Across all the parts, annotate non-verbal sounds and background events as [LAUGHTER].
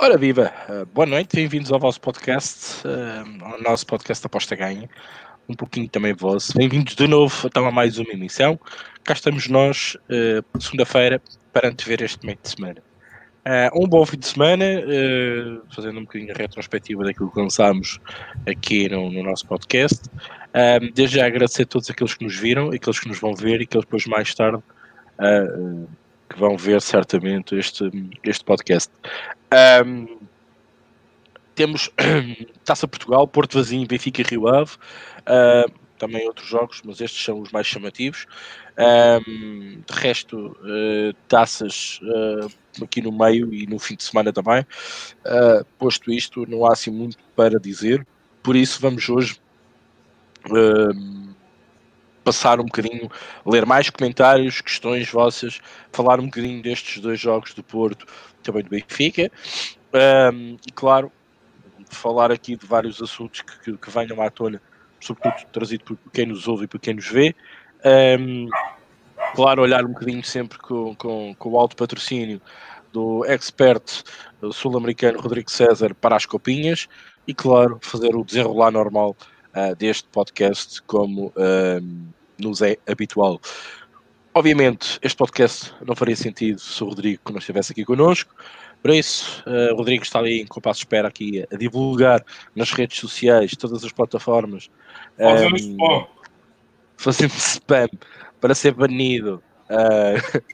Ora viva, uh, boa noite, bem-vindos ao vosso podcast, uh, ao nosso podcast Aposta Ganha, um pouquinho também vosso. Bem-vindos de novo então, a mais uma emissão. Cá estamos nós, uh, segunda-feira, para antever este meio de semana. um bom fim de semana, fazendo um bocadinho a retrospectiva daquilo que lançámos aqui no, no nosse podcast. desde já agradecer a todos aqueles que nos viram, aqueles que nos vão ver e aqueles depois mais tarde vão ver certamente este, este podcast. Um, temos [CLEARS THROAT] Taça Portugal, Porto Vazinho, Benfica e Rio Ave. Uh, também outros jogos, mas estes são os mais chamativos. Um, de resto, uh, taças uh, aqui no meio e no fim de semana também. Uh, posto isto, não há assim muito para dizer, por isso vamos hoje passar um bocadinho, ler mais comentários, questões vossas, falar um bocadinho destes dois jogos do Porto, também do Benfica, um, e claro, falar aqui de vários assuntos que, que, que, venham à tona, sobretudo trazido por quem nos ouve e por quem nos vê. Um, claro, olhar um bocadinho sempre com, com, com o alto patrocínio do expert sul-americano Rodrigo César para as copinhas e, claro, fazer o desenrolar normal uh, deste podcast como nos é habitual. Obviamente, este podcast não faria sentido se o Rodrigo não estivesse aqui connosco. Por isso, uh, o Rodrigo está ali em compasso de espera aqui a divulgar nas redes sociais, todas as plataformas. Fazendo um, spam. Fazendo spam para ser banido uh,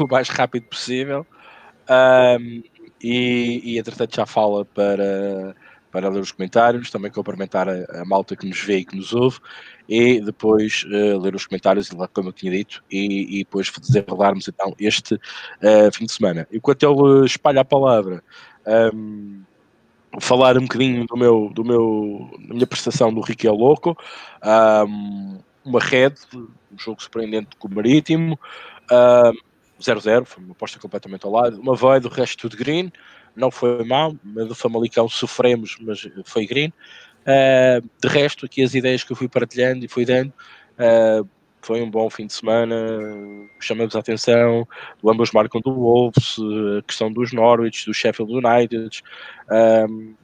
[LAUGHS] o mais rápido possível. Um, e, e, entretanto, já fala para para ler os comentários, também cumprimentar a, a, malta que nos vê e que nos ouve, e depois uh, ler os comentários, como eu tinha dito, e, e depois desenrolarmos então este uh, fim de semana. Enquanto ele espalha a palavra, um, falar um bocadinho do meu, do meu, da minha prestação do Riquel Louco, um, uma red, um jogo surpreendente com o Marítimo, 0-0, um, foi uma aposta completamente ao lado, uma vai do resto tudo green, não foi mal, mas do Famalicão sofremos, mas foi green. Uh, de resto, aqui as ideias que eu fui partilhando e fui dando, uh, foi um bom fim de semana, chamamos a atenção, ambos marcam do Wolves, a questão dos Norwich, do Sheffield United, um,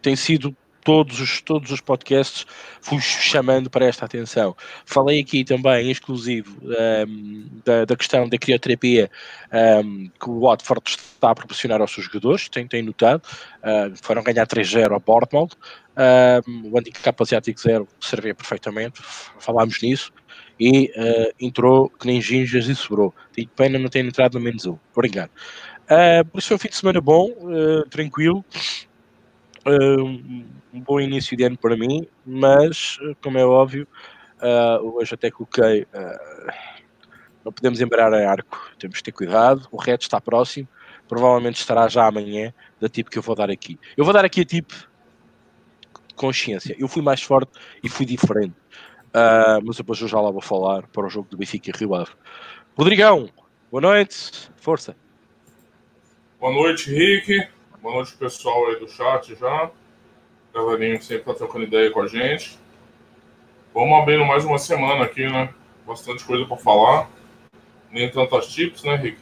tem sido todos os, todos os podcasts fui chamando para esta atenção. Falei aqui também, exclusivo, um, da, da, questão da crioterapia um, que o Watford está a proporcionar aos seus jogadores, tem, tem notado, uh, foram ganhar 3-0 ao Bournemouth, um, o handicap asiático zero servia perfeitamente, falámos nisso, e uh, entrou que nem gingas e sobrou. Tenho pena não ter entrado no menos um. Obrigado. Uh, por isso foi um fim de semana bom, uh, tranquilo um bom início de ano para mim, mas, como é óbvio, uh, hoje até coloquei. Uh, não podemos embrar a arco, temos que ter cuidado. O reto está próximo, provavelmente estará já amanhã, da tipo que eu vou dar aqui. Eu vou dar aqui a tipo consciência. Eu fui mais forte e fui diferente. Uh, mas depois eu já lá vou falar para o jogo do Benfica e Rio Ave. Rodrigão, boa noite, força. Boa noite, Rick. Boa noite, pessoal aí do chat já. Galerinho sempre tá trocando ideia com a gente. Vamos abrindo mais uma semana aqui, né? Bastante coisa para falar. Nem tantas tips, né, Rick?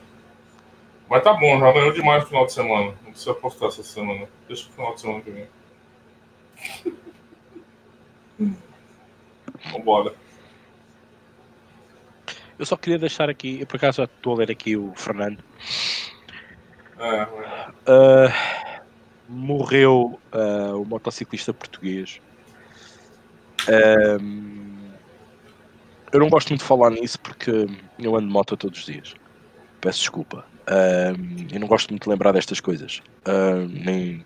Mas tá bom, já ganhou demais no final de semana. Não precisa postar essa semana. Deixa o final de semana que vem. [LAUGHS] Vambora. Eu só queria deixar aqui, eu por acaso estou a ler aqui o Fernando. É, Uh, morreu uh, o motociclista português. Um, eu não gosto muito de falar nisso porque eu ando de moto todos os dias. Peço desculpa. Um, eu não gosto muito de lembrar destas coisas. Um, nem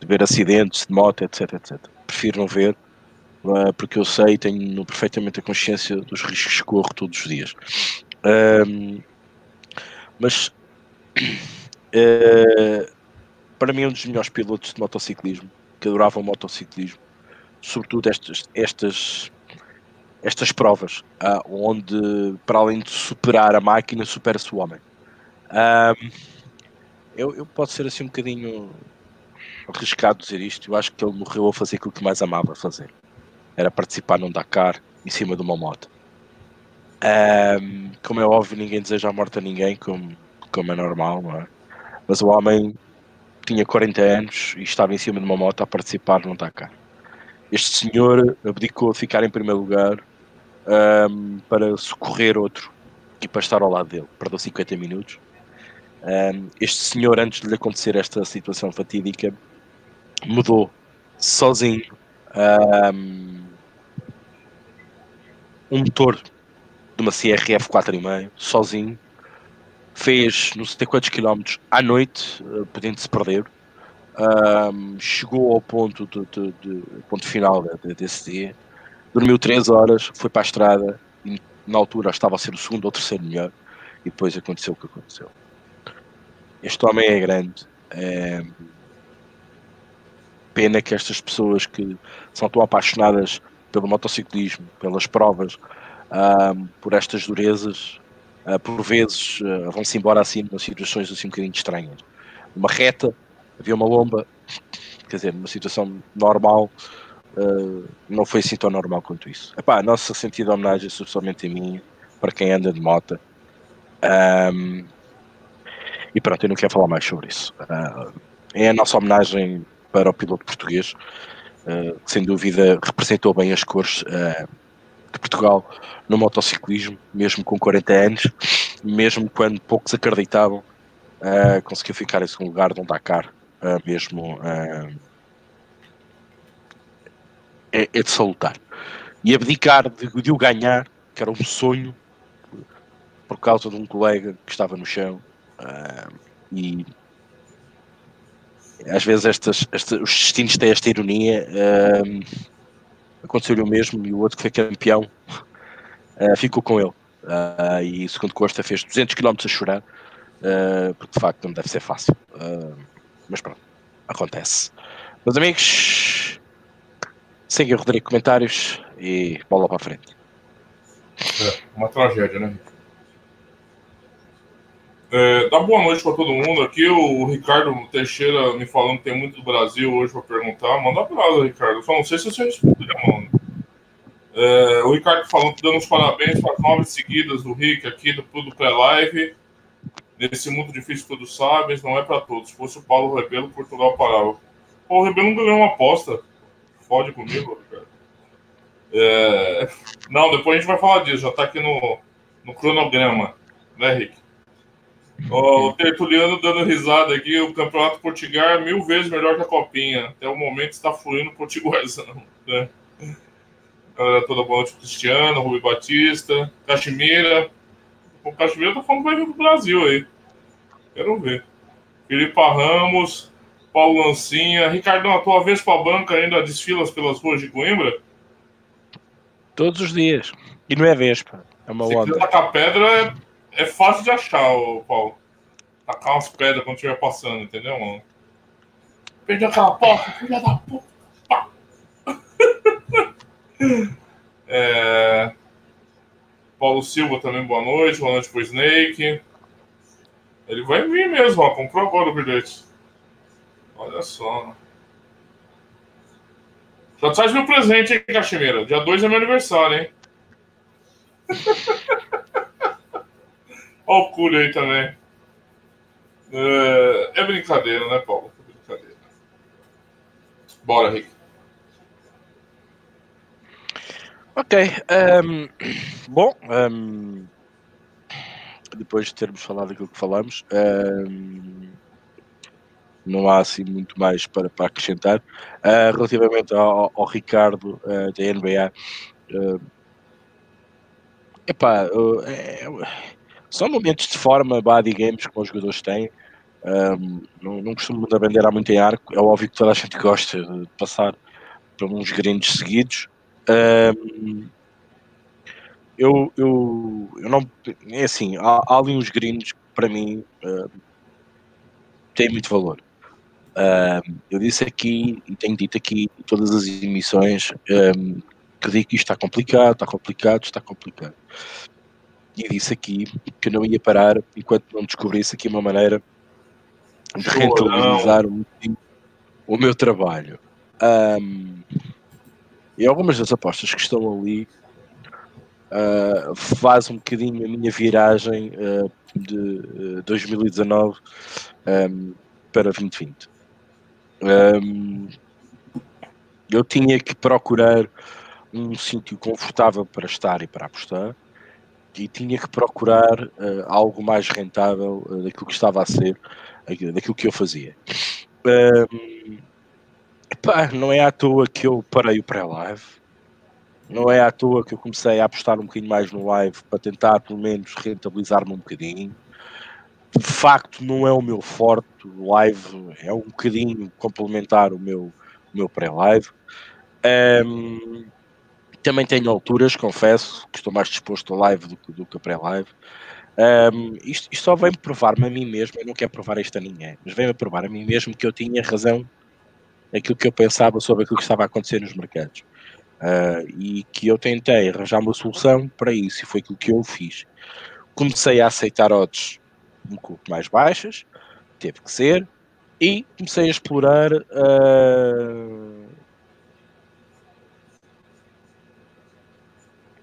de ver acidentes de moto, etc, etc. Prefiro não ver uh, porque eu sei e tenho perfeitamente a consciência dos riscos que corro todos os dias. mas Uh, para mim, é um dos melhores pilotos de motociclismo, que adorava o motociclismo, sobretudo estas, estas, estas provas, uh, onde, para além de superar a máquina, supera-se o homem. Eu, eu posso ser assim um bocadinho arriscado dizer isto. Eu acho que ele morreu a fazer aquilo que mais amava fazer. Era participar num Dakar em cima de uma moto. Um, como é óbvio, ninguém deseja a morte a ninguém, como, como é normal, não é? Mas o homem tinha 40 anos e estava em cima de uma moto a participar num Dakar. Este senhor abdicou a ficar em primeiro lugar um, para socorrer outro e para estar ao lado dele. Perdeu 50 minutos. Um, este senhor, antes de lhe acontecer esta situação fatídica, mudou sozinho um, um motor de uma CRF 4,5, sozinho, fez não sei quantos quilómetros à noite, uh, podendo-se perder, um, chegou ao ponto, de, de, de ponto final de, desse dia, dormiu 3 horas, foi para a estrada, e na altura estava a ser o segundo ou terceiro melhor, e depois aconteceu o que aconteceu. Este homem é grande. É... Pena que estas pessoas que são tão apaixonadas pelo motociclismo, pelas provas, um, por estas durezas, uh, por vezes uh, vão-se embora assim, em situações assim um bocadinho estranhas. Uma reta, havia uma lomba, quer dizer, numa situação normal, uh, não foi assim tão normal quanto isso. Epá, a nossa sentida homenagem, substancialmente a mim, para quem anda de moto. Um, e pronto, eu não quero falar mais sobre isso. É a nossa homenagem para o piloto português, que sem dúvida representou bem as cores de Portugal no motociclismo, mesmo com 40 anos, mesmo quando poucos acreditavam, conseguiu ficar em segundo lugar de um Dakar, mesmo é, é, de salutar. E abdicar de, de o ganhar, que era um sonho, por causa de um colega que estava no chão, Uh, e às vezes estas, os destinos têm esta ironia. Uh, Aconteceu-lhe o mesmo e o outro que foi campeão uh, ficou com ele. Uh, e segundo Costa fez 200 km a chorar, uh, porque de facto não deve ser fácil. mas pronto, acontece. Meus amigos, seguem o Rodrigo comentários e bola para a frente. É, uma tragédia, né? É, dá boa noite para todo mundo aqui. O Ricardo Teixeira me falando que tem muito do Brasil hoje para perguntar. Manda brasa, Ricardo. Só não sei se você responde, mano. É, o Ricardo falando, dando os parabéns para as nove seguidas do Rick aqui do Tudo Pré-Live. Nesse mundo difícil, todos sabem, não é para todos. Se fosse o Paulo Rebelo, Portugal parava. O Rebelo ganhou uma aposta. Fode comigo, Ricardo. É... Não, depois a gente vai falar disso. Já está aqui no, no cronograma, né, Rick? O Tertuliano dando risada aqui, o Campeonato Portugal é mil vezes melhor que a Copinha. Até o momento está fluindo o Potiguarzão. Né? Galera toda boa noite, Cristiano, Rui Batista, Caximira. O Caximira tá falando que vai vir pro Brasil aí. Quero ver. Felipe Ramos, Paulo Lancinha. Ricardão, a tua vez para a banca ainda desfilas pelas ruas de Coimbra? Todos os dias. E não é Vespa, é uma Se onda. Se pedra, é é fácil de achar, o Paulo. Tacar umas pedras quando estiver passando, entendeu, mano? Perdi aquela porta, filha da puta. [LAUGHS] é... Paulo Silva também, boa noite. Boa noite pro Snake. Ele vai vir mesmo, ó. Comprou agora o bilhete. Olha só? Já traz meu presente, hein, Cachimeira? Dia 2 é meu aniversário, hein? [LAUGHS] Olha o Cúlio aí também. É, é, brincadeira, né, Paulo? É brincadeira. Bora, Rick. Ok. Um, bom, um, depois de termos falado aquilo que falamos, um, não há assim muito mais para, para acrescentar. Uh, relativamente ao, ao Ricardo uh, da NBA, uh, epá, uh, é, são momentos de forma, body games, que os jogadores têm. Um, não, não costumo dar bandeira muito em arco. É óbvio que toda a gente gosta de passar por uns grandes seguidos. Um, eu, eu, eu não. É assim, há, há ali uns gringos que para mim uh, têm muito valor. Uh, eu disse aqui e tenho dito aqui em todas as emissões um, que digo que isto está complicado, está complicado, está complicado e disse aqui que não ia parar enquanto não descobrisse aqui uma maneira de rentabilizar um o meu trabalho. Um, e algumas das apostas que estão ali uh, faz um bocadinho a minha viragem uh, de 2019 um, para 2020. Um, eu tinha que procurar um sítio confortável para estar e para apostar e tinha que procurar uh, algo mais rentável uh, daquilo que estava a ser, daquilo que eu fazia. Epá, não é à toa que eu parei o pré-live, não é à toa que eu comecei a apostar um bocadinho mais no live para tentar pelo menos rentabilizar-me um bocadinho. De facto, não é o meu forte, o live é um bocadinho complementar o meu, meu pré-live. Um, também tenho alturas, confesso, que estou mais disposto a live do, do que a pré-live. Um, isto, isto, só vem provar-me a mim mesmo, eu não quero provar isto a ninguém, mas vem-me provar a mim mesmo que eu tinha razão aquilo que eu pensava sobre aquilo que estava a acontecer nos mercados. Uh, e que eu tentei arranjar uma solução para isso, e foi aquilo que eu fiz. Comecei a aceitar odds um pouco mais baixas, teve que ser, e comecei a explorar uh,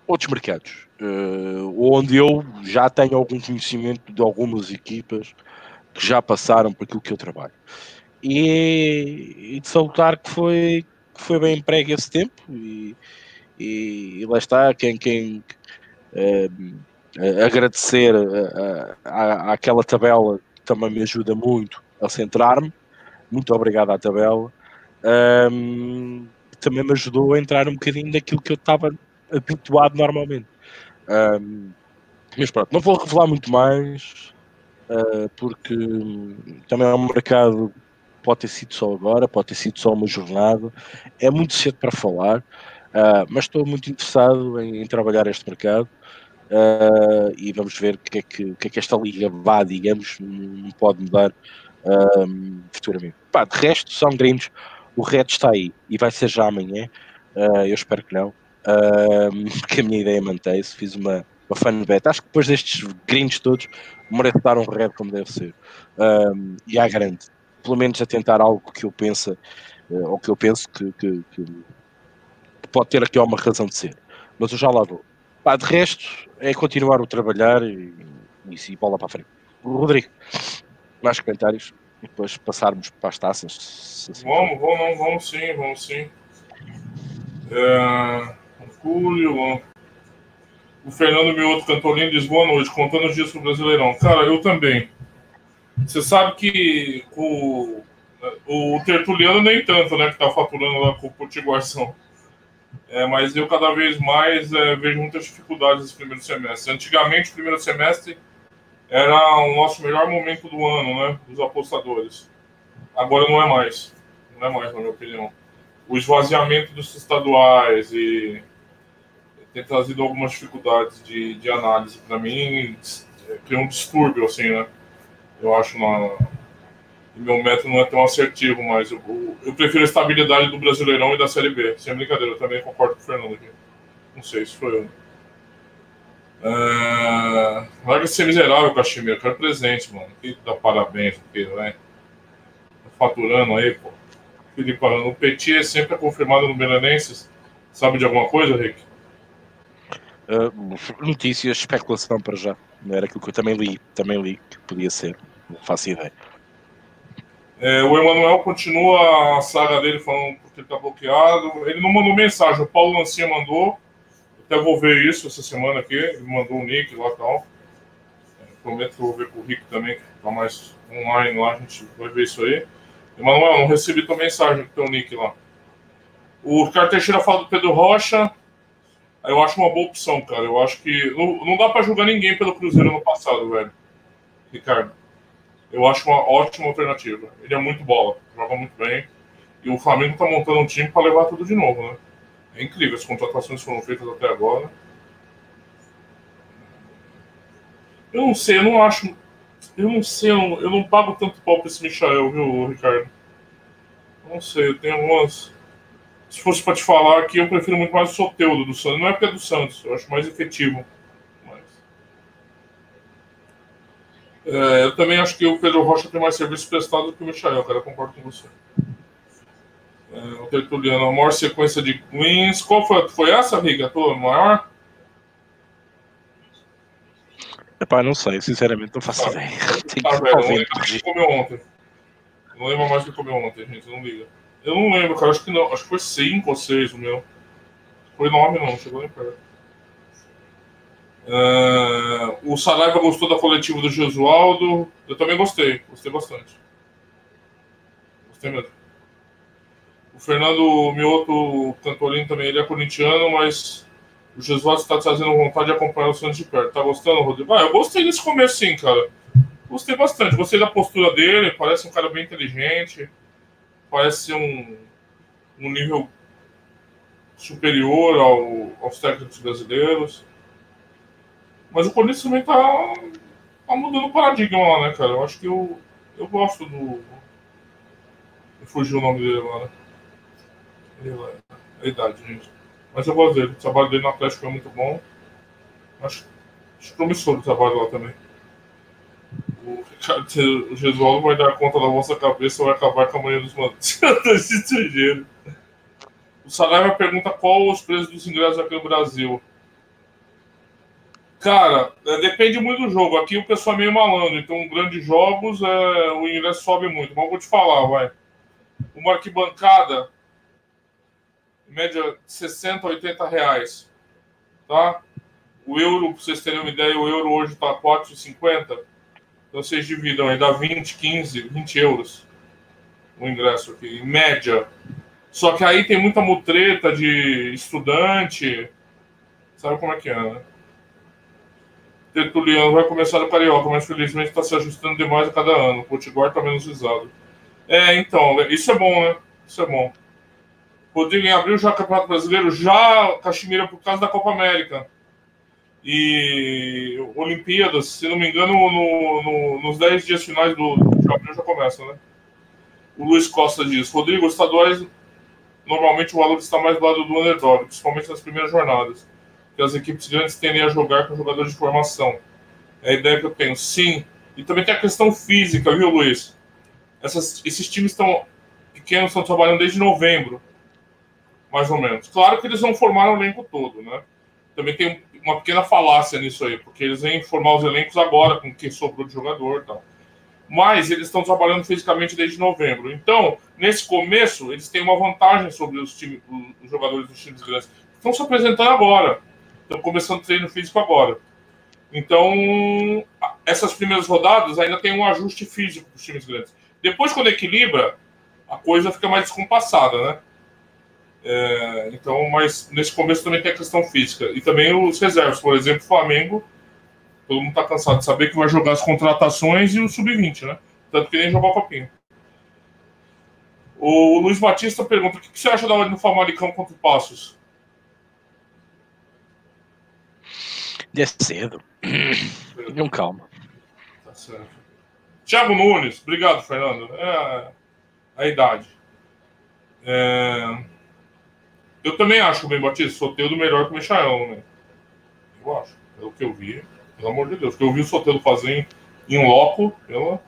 outros mercados, uh, onde eu já tenho algum conhecimento de algumas equipas que já passaram por aquilo que eu trabalho. E, e de salutar que foi, que foi bem emprego esse tempo e, e, e, lá está, quem, quem uh, agradecer àquela tabela que também me ajuda muito a centrar-me, muito obrigado à tabela, um, também me ajudou a entrar um bocadinho daquilo que eu estava habituado normalmente. Um, mas pronto, não vou revelar muito mais, uh, porque também é um mercado, pode ter sido só agora, pode ter sido só uma jornada, é muito cedo para falar, uh, mas estou muito interessado em, em trabalhar este mercado. Uh, e vamos ver o que, é que, que é que esta liga vá, digamos, pode mudar futuramente. Pá, de resto, são gringos, o Red está aí e vai ser já amanhã. Eu espero que não porque [LAUGHS] a minha ideia mantém-se. Fiz uma, uma fan bet. Acho que depois destes grinds todos, merece dar um red como deve ser. Um, e à grande, pelo menos a tentar algo que eu penso, uh, ou que eu penso que, que, que, pode ter aqui uma razão de ser. Mas eu já lá vou. Pá, de resto, é continuar o trabalhar e, e, e bola para a frente. Rodrigo, mais comentários e depois passarmos para as taças. Vamos, vamos, vamos sim, vamos sim. É, Mercúrio. O Fernando Mioto Cantolino diz boa noite, contando os dias pro Brasileirão. Cara, eu também. Você sabe que o, o Tertuliano nem tanto, né? Que tá faturando lá com o Potiguação. É, mas eu cada vez mais é, vejo muitas dificuldades nesse primeiro semestre. Antigamente, o primeiro semestre era o nosso melhor momento do ano, né? Dos apostadores. Agora não é mais. Não é mais, na minha opinião. O esvaziamento dos estaduais e tem trazido algumas dificuldades de, de análise para mim, cria um distúrbio, assim, né? Eu acho na. Meu método não é tão assertivo, mas eu, eu prefiro a estabilidade do Brasileirão e da Série B. Sem brincadeira, eu também concordo com o Fernando aqui. Não sei se foi eu. É... Larga de ser miserável, Caximiro. Quero presente, mano. Que dá parabéns, porque, né? Tá faturando aí, pô. Felipe, o Petit é sempre confirmado no Belenenses. Sabe de alguma coisa, Rick? Uh, notícias, especulação para já. Era aquilo que eu também li, também li que podia ser. Não faço ideia. É, o Emanuel continua a saga dele falando porque ele está bloqueado. Ele não mandou mensagem, o Paulo Lancia mandou. Até vou ver isso essa semana aqui. Ele mandou o nick lá e tal. É, prometo que eu vou ver com o Rick também, que está mais online lá. A gente vai ver isso aí. Emanuel, não recebi tua mensagem com teu nick lá. O Ricardo Teixeira fala do Pedro Rocha eu acho uma boa opção, cara. Eu acho que. Não, não dá para julgar ninguém pelo Cruzeiro no passado, velho. Ricardo. Eu acho uma ótima alternativa. Ele é muito bola, joga muito bem. E o Flamengo tá montando um time para levar tudo de novo, né? É incrível, as contratações foram feitas até agora. Eu não sei, eu não acho. Eu não sei, eu não, eu não pago tanto pau pra esse Michael, viu, Ricardo? Eu não sei, eu tenho algumas se fosse para te falar aqui, eu prefiro muito mais o Soteudo do Santos. Não é porque é do Santos, eu acho mais efetivo. Mas... É, eu também acho que o Pedro Rocha tem mais serviço prestado do que o Michael, cara. Eu concordo com você. É, o Tertuliano, a maior sequência de wins. Qual foi? Foi essa, Riga? A tua maior? Epá, não sei, sinceramente, não faço Ah, ideia. [LAUGHS] Tenho Ah, que velho, eu não lembro o que comeu ontem. Não lembro mais o que comeu ontem, gente. Não liga. Eu não lembro, cara. Acho que não. Acho que foi 5 ou 6 o meu. Foi 9 não, chegou nem perto. Ah, o Saraiva gostou da coletiva do Gesualdo. Eu também gostei. Gostei bastante. Gostei mesmo. O Fernando Mioto Cantorino também, ele é corintiano, mas o Gesualdo está trazendo vontade de acompanhar o Santos de perto. Tá gostando, Rodrigo? Ah, eu gostei desse começo sim, cara. Gostei bastante. Gostei da postura dele. Parece um cara bem inteligente. Parece ser um, um nível superior ao- aos técnicos brasileiros. Mas o Corinthians também tá, tá mudando o paradigma lá, né, cara? Eu acho que eu, eu gosto do. Fugiu o nome dele agora. Ele é a idade, gente. Mas eu gosto dele. O trabalho dele no Atlético é muito bom. Acho, acho promissor o trabalho lá também. O, Gesualdo vai dar conta da vossa cabeça ou vai acabar com a manhã dos mandantes [LAUGHS] estrangeiros. O Saraiva pergunta qual os preços dos ingressos aqui no Brasil. Cara, é, depende muito do jogo. Aqui o pessoal é meio malandro, então grandes jogos é, o ingresso sobe muito. Mas vou te falar, vai. Uma arquibancada, em média 60, 80 reais. Tá? O euro, pra vocês terem uma ideia, o euro hoje tá 4,50. Então vocês dividam aí, dá 20, 15, 20 euros o ingresso aqui, em média. Só que aí tem muita mutreta de estudante. Sabe como é que é, né? Tertuliano vai começar no Carioca, mas felizmente está se ajustando demais a cada ano. O Potiguar está menos usado. É, então, isso é bom, né? Isso é bom. Rodrigo, em abril já Campeonato Brasileiro, já Caxemira por causa da Copa América. E Olimpíadas, se não me engano, no- no- nos 10 dias finais do, de abril já começa, né? O Luiz Costa diz: Rodrigo, os estaduais, normalmente o valor está mais do lado do underdog, principalmente nas primeiras jornadas. Que as equipes grandes tendem a jogar com jogadores de formação. É a ideia que eu tenho. Sim. E também tem a questão física, viu, Luiz? Essas- esses times estão pequenos estão trabalhando desde novembro, mais ou menos. Claro que eles não formaram o elenco todo, né? Também tem uma pequena falácia nisso aí, porque eles vêm formar os elencos agora, com o que sobrou de jogador e tal. Mas eles estão trabalhando fisicamente desde novembro. Então, nesse começo, eles têm uma vantagem sobre os, time, os jogadores dos times grandes. Estão se apresentando agora. Estão começando o treino físico agora. Então, essas primeiras rodadas ainda tem um ajuste físico dos times grandes. Depois, quando equilibra, a coisa fica mais descompassada, né? É, então, mas nesse começo também tem a questão física. E também os reservas. Por exemplo, o Flamengo, todo mundo tá cansado de saber que vai jogar as contratações e o sub-20, né? Tanto que nem jogou a copinha. O Luiz Batista pergunta: o que você acha da hora do Famalicão contra o Passos? É cedo. Não calma. Tá certo. Thiago Nunes, obrigado, Fernando. É a idade. É, Eu também acho o Ben Batista Soteudo melhor que o Michael, né? Eu acho. Pelo que eu vi, pelo amor de Deus. O que eu vi o Soteudo fazer em, em loco, pela.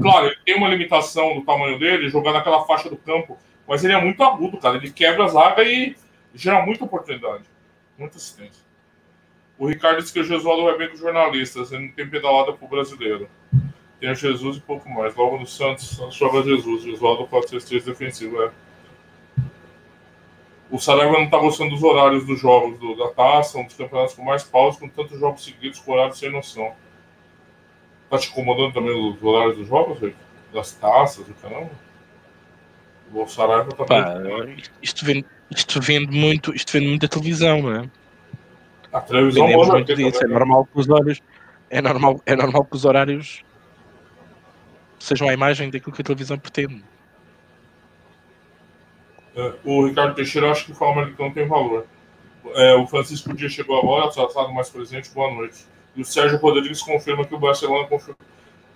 Claro, ele tem uma limitação do tamanho dele, jogar naquela faixa do campo, mas ele é muito agudo, cara. Ele quebra a zaga e gera muita oportunidade. Muita assistência. O Ricardo disse que o Gesualdo vai bem com os jornalistas, ele não tem pedalada pro brasileiro. Tem o Jesus e pouco mais. Logo no Santos, Santos joga Jesus. Gesualdo 4-6-3 defensivo, é. O Saraiva não tá gostando dos horários dos jogos do, da taça, um dos campeonatos com mais pausas, com tantos jogos seguidos com horários sem noção. Tá te incomodando também os horários dos jogos, velho? Das taças e caramba? O Saraiva tá Pá, isto vende, isto vende muito, isto vende muito a televisão, não é? A televisão Vendemos muito disso. É normal que os horários. É normal, é normal que os horários sejam a imagem daquilo que a televisão pretende. O Ricardo Teixeira acha que o Famalicão tem valor. É, o Francisco Dias chegou agora, tratado mais presente, boa noite. E o Sérgio Rodrigues confirma que o Barcelona confirma,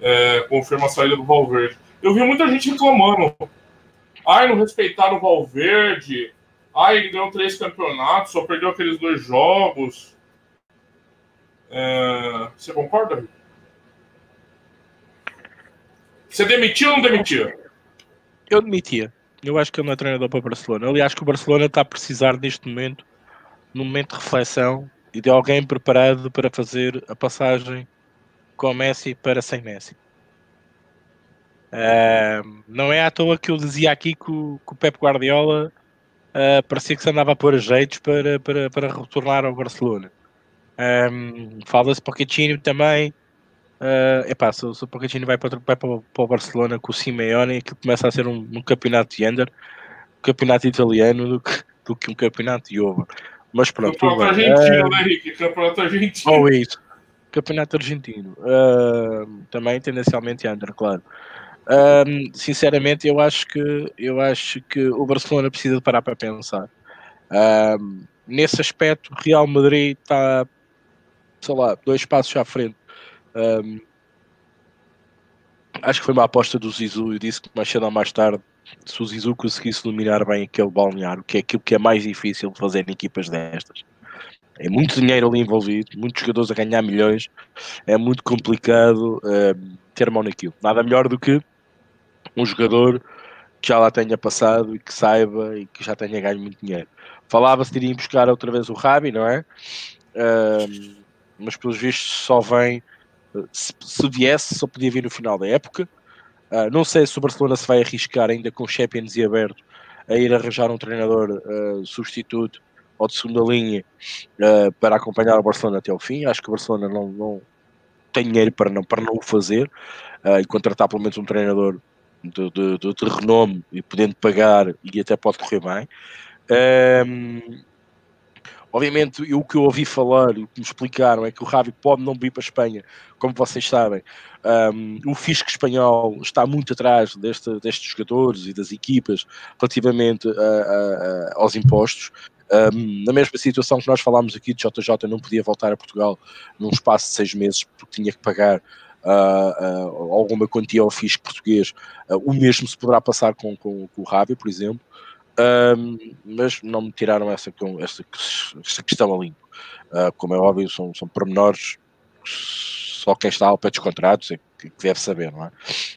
é, confirma a saída do Valverde. Eu vi muita gente reclamando. Ai, não respeitaram o Valverde. Ai, ele ganhou três campeonatos, só perdeu aqueles dois jogos. É, Você concorda? Você demitiu ou não demitia? Eu admitia. Eu acho que ele não é treinador para o Barcelona. Aliás, que o Barcelona está a precisar neste momento, num momento de reflexão, e de alguém preparado para fazer a passagem com Messi para sem Messi. Uh, não é à toa que eu dizia aqui que o, que o Pep Guardiola uh, parecia que se andava a pôr jeitos para, para, para retornar ao Barcelona. Um, Fala-se Pochettino também. Uh, epá, se, se o Pochettino vai para, vai para, para o Barcelona com o Simeone, aquilo começa a ser um, um campeonato de under, um campeonato italiano do que, do que um campeonato de over. Mas pronto. Campeonato argentino, uh, né, Henrique? Campeonato argentino. Ou isso. Campeonato argentino. Uh, também tendencialmente under, claro. Um, sinceramente, eu acho que eu acho que o Barcelona precisa de parar para pensar. Um, nesse aspecto, Real Madrid está, sei lá, dois passos à frente. Um, acho que foi uma aposta do Zizu. Eu disse que mais cedo ou mais tarde, se o Zizu conseguisse dominar bem aquele balneário, que é aquilo que é mais difícil de fazer em equipas destas, é muito dinheiro ali envolvido, muitos jogadores a ganhar milhões, é muito complicado ter mão naquilo. Nada melhor do que um jogador que já lá tenha passado e que saiba e que já tenha ganho muito dinheiro. Falava-se de irem buscar outra vez o Rabi, não é? Mas pelos vistos só vem, se, se, viesse, só podia vir no final da época. Uh, não sei se o Barcelona se vai arriscar ainda com Champions e aberto a ir arranjar um treinador uh, substituto ou de segunda linha uh, para acompanhar o Barcelona até o fim. Acho que o Barcelona não, não tem dinheiro para não, para não o fazer e contratar pelo menos um treinador de, de, de, de renome e podendo pagar e até pode correr bem. Obviamente, o que eu ouvi falar e o que me explicaram é que o Ravi pode não vir para a Espanha, como vocês sabem. Um, o fisco espanhol está muito atrás deste, destes jogadores e das equipas relativamente a, a, a, aos impostos. Um, na mesma situação que nós falámos aqui de JJ não podia voltar a Portugal num espaço de seis meses porque tinha que pagar uh, uh, alguma quantia ao fisco português. Uh, o mesmo se poderá passar com, com, com o Rábio, por exemplo. Mas não me tiraram essa, essa, essa questão a limpo. como é óbvio, são, são pormenores só quem está ao pé dos contratos é que, que deve saber, não é?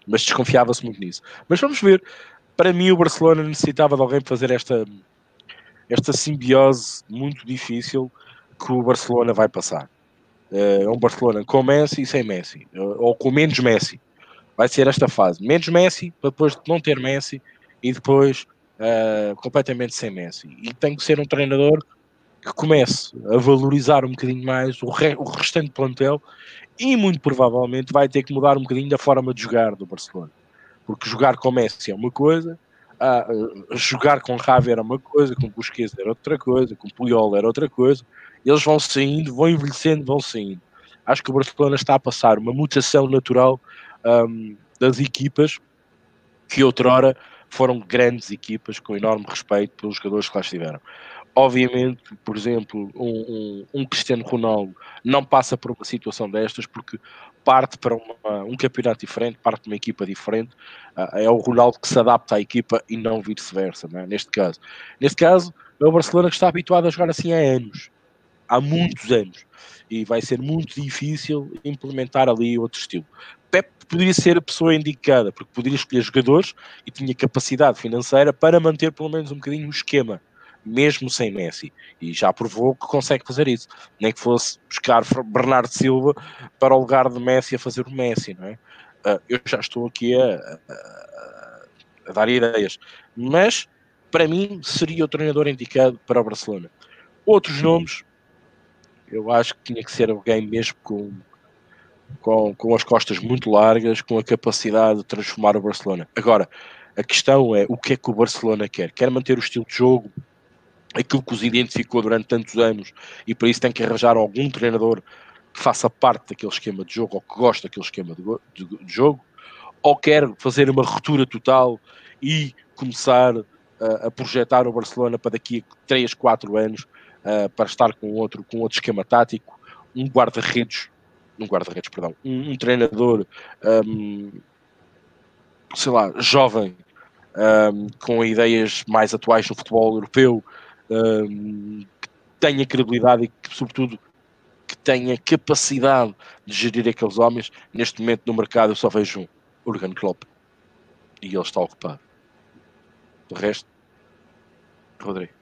Mas desconfiava-se muito nisso. Mas vamos ver. Para mim, o Barcelona necessitava de alguém para fazer esta, esta simbiose muito difícil que o Barcelona vai passar. É um Barcelona com Messi e sem Messi, eh, ou com menos Messi. Vai ser esta fase. Menos Messi, para depois não ter Messi e depois uh, completamente sem Messi. E tem que ser um treinador que comece a valorizar um bocadinho mais o, re o restante plantel e muito provavelmente vai ter que mudar um bocadinho da forma de jogar do Barcelona. Porque jogar com Messi é uma coisa, ah, jogar com Javi era uma coisa, com Busquets era outra coisa, com Puyol era outra coisa, eles vão saindo, vão envelhecendo, vão saindo. Acho que o Barcelona está a passar uma mutação natural um, das equipas que outrora foram grandes equipas com enorme respeito pelos jogadores que lá estiveram. Obviamente, por exemplo, um, um, um Cristiano Ronaldo não passa por uma situação destas porque parte para uma, um campeonato diferente, parte de uma equipa diferente. Uh, é o Ronaldo que se adapta à equipa e não vice-versa, é? neste caso. Neste caso, é o Barcelona que está habituado a jogar assim há anos há muitos anos e vai ser muito difícil implementar ali outro estilo. Pep poderia ser a pessoa indicada, porque poderia escolher jogadores e tinha capacidade financeira para manter pelo menos um bocadinho o esquema, mesmo sem Messi. E já provou que consegue fazer isso. Nem que fosse buscar Bernardo Silva para o lugar de Messi a fazer o Messi, não é? Uh, eu já estou aqui a, a, a dar ideias. Mas, para mim, seria o treinador indicado para o Barcelona. Outros nomes eu acho que tinha que ser alguém mesmo com, com, com as costas muito largas, com a capacidade de transformar o Barcelona. Agora, a questão é o que é que o Barcelona quer? Quer manter o estilo de jogo, aquilo que os identificou durante tantos anos, e para isso tem que arranjar algum treinador que faça parte daquele esquema de jogo ou que goste daquele esquema de, de, de jogo, ou quer fazer uma ruptura total e começar a, a projetar o Barcelona para daqui a 3, 4 anos uh, para estar com outro, com outro esquema tático, um guarda-redes, um guarda-redes, perdão, um, um treinador, um, sei lá, jovem, um, com ideias mais atuais no futebol europeu, que tenha credibilidade e que, sobretudo, que tenha capacidade de gerir aqueles homens. Neste momento no mercado eu só vejo um, Urgan Klopp. E ele está ocupado. Do resto, Rodrigo.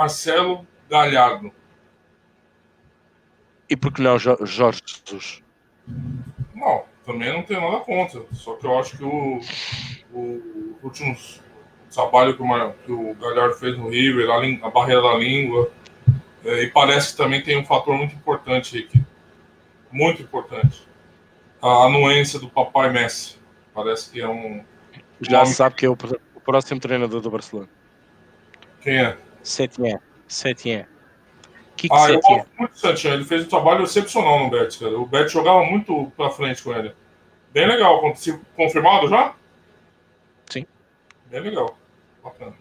Marcelo Galhardo. E por que não Jorge Jesus? Não, também não tenho nada contra. Só que eu acho que o, o último trabalho que o, que o Galhardo fez no River, a, a barreira da língua, é, e parece que também tem um fator muito importante, Rick. Muito importante. A anuência do papai Messi. Parece que é um. Já sabe que é o, o próximo treinador do Barcelona. Quem é? Setien. Setien. Que que ah, eu gosto muito do Setien. Ele fez um trabalho excepcional no Betis, cara. O Betis jogava muito pra frente com ele. Bem legal. Confirmado já? Sim. Bem legal. Bacana.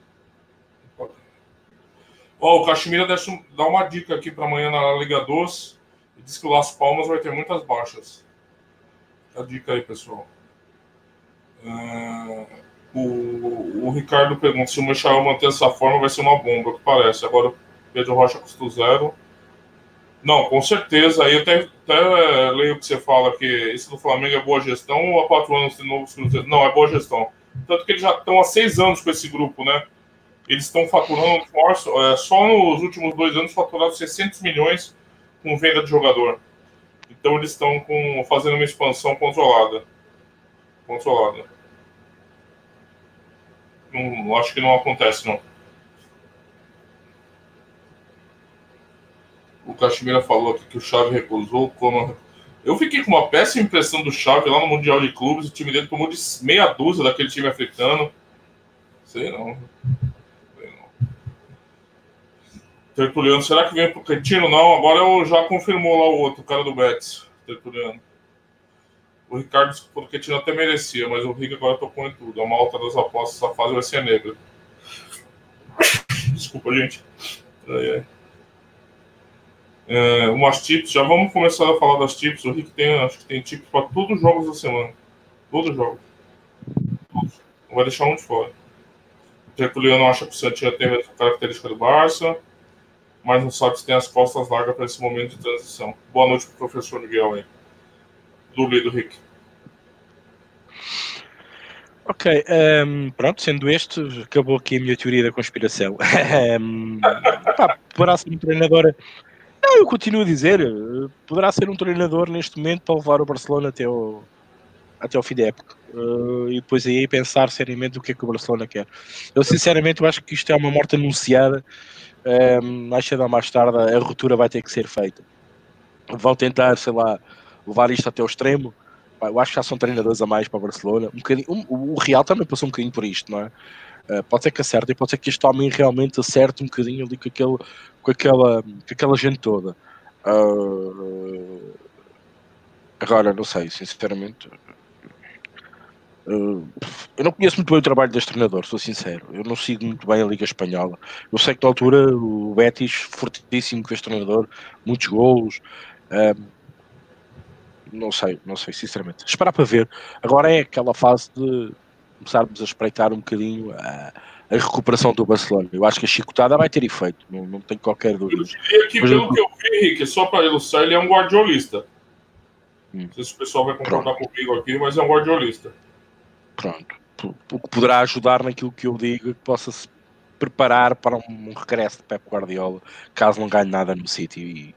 Ó, o Caxemira dá uma dica aqui para amanhã na Liga 2. Diz que o Las Palmas vai ter muitas baixas. A dica aí, pessoal. Uh, o, o, Ricardo pergunta se o Michel manter essa forma vai ser uma bomba, que parece. Agora o Pedro Rocha custa zero. Não, com certeza. Aí até, até leio o que você fala que esse do Flamengo é boa gestão ou há quatro anos de novo Não, é boa gestão. Tanto que eles já estão há seis anos com esse grupo, né? Eles estão faturando é, só nos últimos dois anos faturaram 600 milhões com venda de jogador. Então eles estão com, fazendo uma expansão controlada. Controlada. Não, acho que não acontece, não. O Caxemira falou aqui que o Chave recusou. Como... Eu fiquei com uma péssima impressão do Chave lá no Mundial de Clubes. O time dele tomou de meia dúzia daquele time africano. Sei não. Tertuliano, será que vem pro Cretino? Não, agora eu já confirmou lá o outro, o cara do Betis, Tertuliano. O Ricardo disse que o Cretino até merecia, mas o Rick agora tocou em tudo. A malta das apostas, essa fase vai ser negra. Desculpa, gente. É, é, umas tips, já vamos começar a falar das tips. O Rick tem, acho que tem tips para todos os jogos da semana. Todos os jogos. Todos. Não vai deixar um de fora. Tertuliano acha que o Santinha tem a característica do Barça mas não sabe se tem as costas largas para esse momento de transição. Boa noite para o professor Miguel aí. Do do Rick. Ok, um, ehm, pronto, sendo este, acabou aqui a minha teoria da conspiração. um, [LAUGHS] ehm, poderá ser um treinador. Não, eu continuo a dizer, poderá ser um treinador neste momento para levar o Barcelona até o, até o fim da época. Uh, e depois aí pensar seriamente o que é que o Barcelona quer. Eu sinceramente eu acho que isto é uma morte anunciada um, mais cedo ou mais tarde a ruptura vai ter que ser feita. Vão tentar, sei lá, levar isto até o extremo. Eu acho que já são treinadores a mais para o Barcelona. Um um, o Real também passou um bocadinho por isto, não é? Uh, pode ser que acerte e pode ser que este homem realmente acerte um bocadinho ali com, aquele, com, aquela, com aquela gente toda. Uh, agora, não sei, sinceramente, Uh, eu não conheço muito bem o trabalho deste treinador, sou sincero. Eu não sigo muito bem a Liga Espanhola. Eu sei que na altura o Betis, fortíssimo com este treinador, muitos golos. Uh, não sei, não sei, sinceramente. Esperar para ver. Agora é aquela fase de começarmos a espreitar um bocadinho a, a recuperação do Barcelona. Eu acho que a chicotada vai ter efeito, não, não tenho qualquer dúvida. Eu diria que, pelo que eu vi, Henrique, só para ilustrar, ele é um guardiolista. Hum. Não sei se o pessoal vai concordar Pronto. comigo aqui, mas é um guardiolista pronto, o que poderá ajudar naquilo que eu digo, que possa se preparar para um regresso de Pep Guardiola, caso não ganhe nada no City e,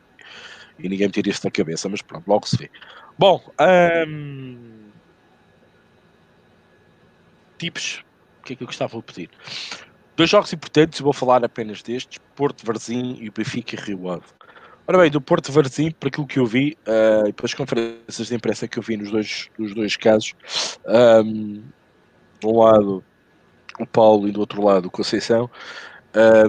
e ninguém me tire isso da cabeça, mas pronto, logo se vê. Bom, hum, tips, o que é que eu gostava de pedir? Dois jogos importantes, vou falar apenas destes, Porto Varzim e o Benfica Rio Ave. Ora bem, do Porto Varzim, por aquilo que eu vi, uh, e pelas conferências de imprensa que eu vi nos dois, nos dois casos, um, de um lado o Paulo e do outro lado o Conceição,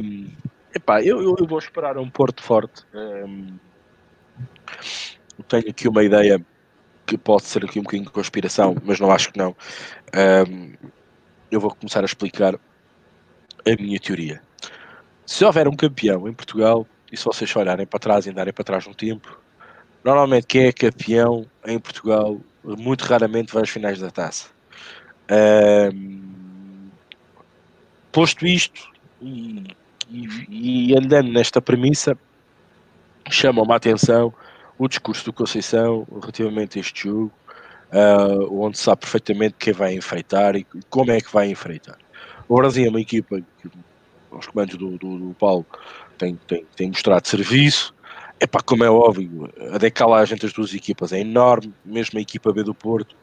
um, epá, eu, eu, eu, vou esperar um Porto forte. Um, tenho aqui uma ideia que pode ser aqui um bocadinho de conspiração, mas não acho que não. Um, eu vou começar a explicar a minha teoria. Se houver um campeão em Portugal, e se vocês olharem para trás e andarem para trás no tempo, normalmente quem é campeão em Portugal muito raramente vai às finais da taça. Um, posto isto e, e, e, andando nesta premissa, chama-me a atenção o discurso do Conceição relativamente a este jogo, uh, onde sabe perfeitamente quem vai enfrentar e como é que vai enfrentar. O Brasil é uma equipa que, aos comandos do, do, do Paulo, tem, tem, tem mostrado serviço. Epá, como é óbvio, a decalagem entre as duas equipas é enorme, mesmo a equipa B do Porto